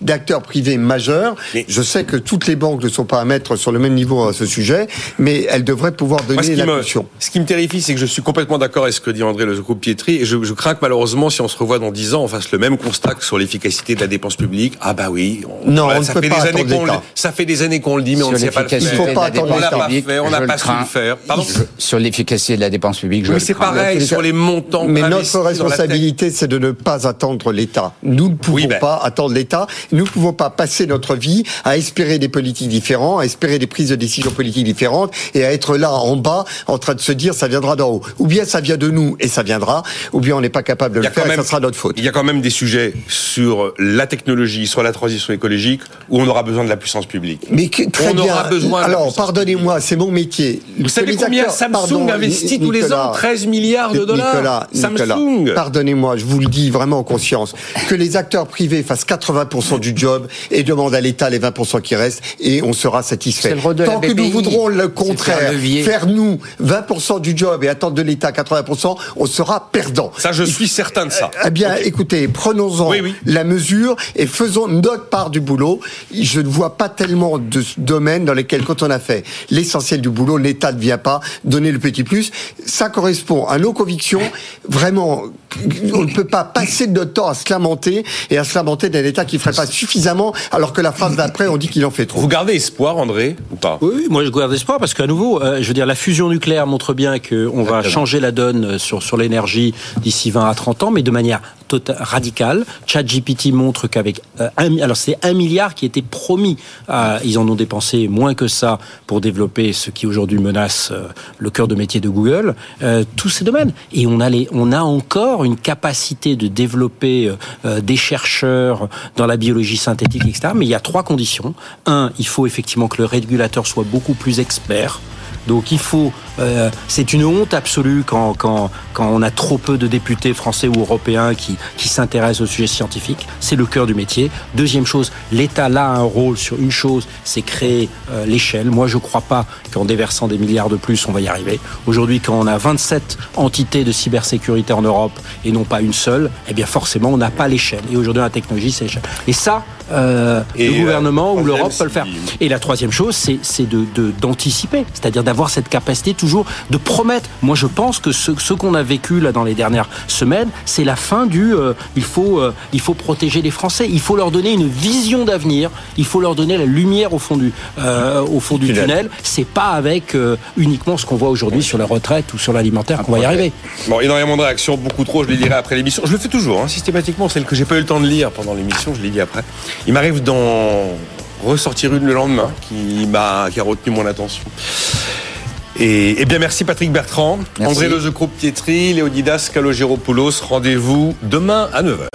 d'acteurs privés majeur. Mais- Je sais que toutes les banques ne sont pas à mettre sur le même niveau à ce sujet, mais elles devraient pouvoir donner me, l'impulsion. ce qui me terrifie, c'est que je suis complètement d'accord avec ce que dit André Le Pietri, et je, je crains que malheureusement, si on se revoit dans 10 ans, on fasse le même constat que sur l'efficacité de la dépense publique. Ah bah oui, Non, on ça fait pas des années qu'on le, l'État. ça fait des années qu'on le dit, mais on ne sait pas le faire. Il faut pas de la attendre On l'a pas fait, on n'a pas su le faire. Pardon Sur l'efficacité de la dépense publique, je Mais le c'est crains. pareil sur les montants. Mais notre responsabilité, c'est de ne pas attendre l'État. Nous ne pouvons Oui, ben. pas attendre l'État. Nous ne pouvons pas passer notre vie à espérer des politiques différentes, à espérer des prises de décisions politiques différentes et à être là en bas en train de se dire ça viendra d'en haut. Ou bien ça vient de nous et ça viendra, ou bien on n'est pas capable de le faire quand et même- ça sera notre faute. Il y a quand même des sujets sur la technologie, sur la transition écologique, où on aura besoin de la puissance publique. Mais que- très On bien. aura besoin Alors, pardonnez-moi, c'est mon métier. Vous savez combien acteurs- Samsung pardon, investit tous les ans 13 milliards de dollars. Nicolas, Nicolas, Samsung. pardonnez-moi, je vous le dis vraiment en conscience, que les acteurs privés fassent 80% du job et demandent à l'État les 20% qui restent et on sera satisfait. Tant que nous voudrons le contraire, faire nous 20% du job et attendre de l'État 80%, on sera perdant. Ça, je suis certain de ça. Eh bien, écoutez, prenons-en Oui, oui. la mesure et faisons notre part du boulot. Je ne vois pas tellement de domaines dans lesquels, quand on a fait l'essentiel du boulot, l'État ne vient pas donner le petit plus. Ça correspond à nos convictions. Vraiment, on ne peut pas passer de notre temps à se lamenter et à se lamenter d'un État qui ne ferait pas suffisamment, alors que la phrase d'après, on dit qu'il en fait trop. Vous gardez espoir, André, ou pas? Oui, moi je garde espoir parce qu'à nouveau, euh, je veux dire, la fusion nucléaire montre bien qu'on va changer la donne euh, sur, sur l'énergie d'ici 20 à 30 ans, mais de manière tota- radicale. ChatGPT montre qu'avec euh, un, alors c'est un milliard qui était promis, à- ils en ont dépensé moins que ça pour développer ce qui aujourd'hui menace euh, le cœur de métier de Google, euh, tous ces domaines. Et on a, les, on a encore une capacité de développer euh, euh, des chercheurs dans la biologie synthétique, etc. Mais il y a trois conditions. Un, il faut effectivement que le régulateur soit beaucoup plus expert. Donc il faut, euh, c'est une honte absolue quand, quand, quand on a trop peu de députés français ou européens qui, s'intéressent au sujet scientifique. C'est le cœur du métier. Deuxième chose, l'État a un rôle sur une chose, c'est créer euh, l'échelle. Moi, je ne crois pas qu'en déversant des milliards de plus, on va y arriver. Aujourd'hui, quand on a 27 entités de cybersécurité en Europe et non pas une seule, eh bien forcément, on n'a pas l'échelle. Et aujourd'hui, la technologie, c'est l'échelle. Et ça, euh, Et, le euh, gouvernement ou l'Europe peut le faire. si- Et la troisième chose, c'est c'est de de- d'anticiper, c'est-à-dire d'avoir cette capacité toujours de promettre. Moi, je pense que ce, ce qu'on a vécu là dans les dernières semaines, c'est la fin du. euh, il faut euh, il faut protéger les Français. Il faut leur donner une vision d'avenir. Il faut leur donner la lumière au fond du euh, au fond du Tunnel. C'est pas avec euh, uniquement ce qu'on voit aujourd'hui sur la retraite ou sur l'alimentaire qu'on va y arriver. Bon, énormément de réactions, beaucoup trop, je les lirai après l'émission. Je le fais toujours, hein, systématiquement, celle que j'ai pas eu le temps de lire pendant l'émission, je les lis après. Il m'arrive d'en ressortir une le lendemain qui m'a qui a retenu mon attention. Et, eh bien merci Patrick Bertrand, Merci. André Lezecro Pietri, Léonidas Kalogeropoulos. Rendez-vous demain à 9h.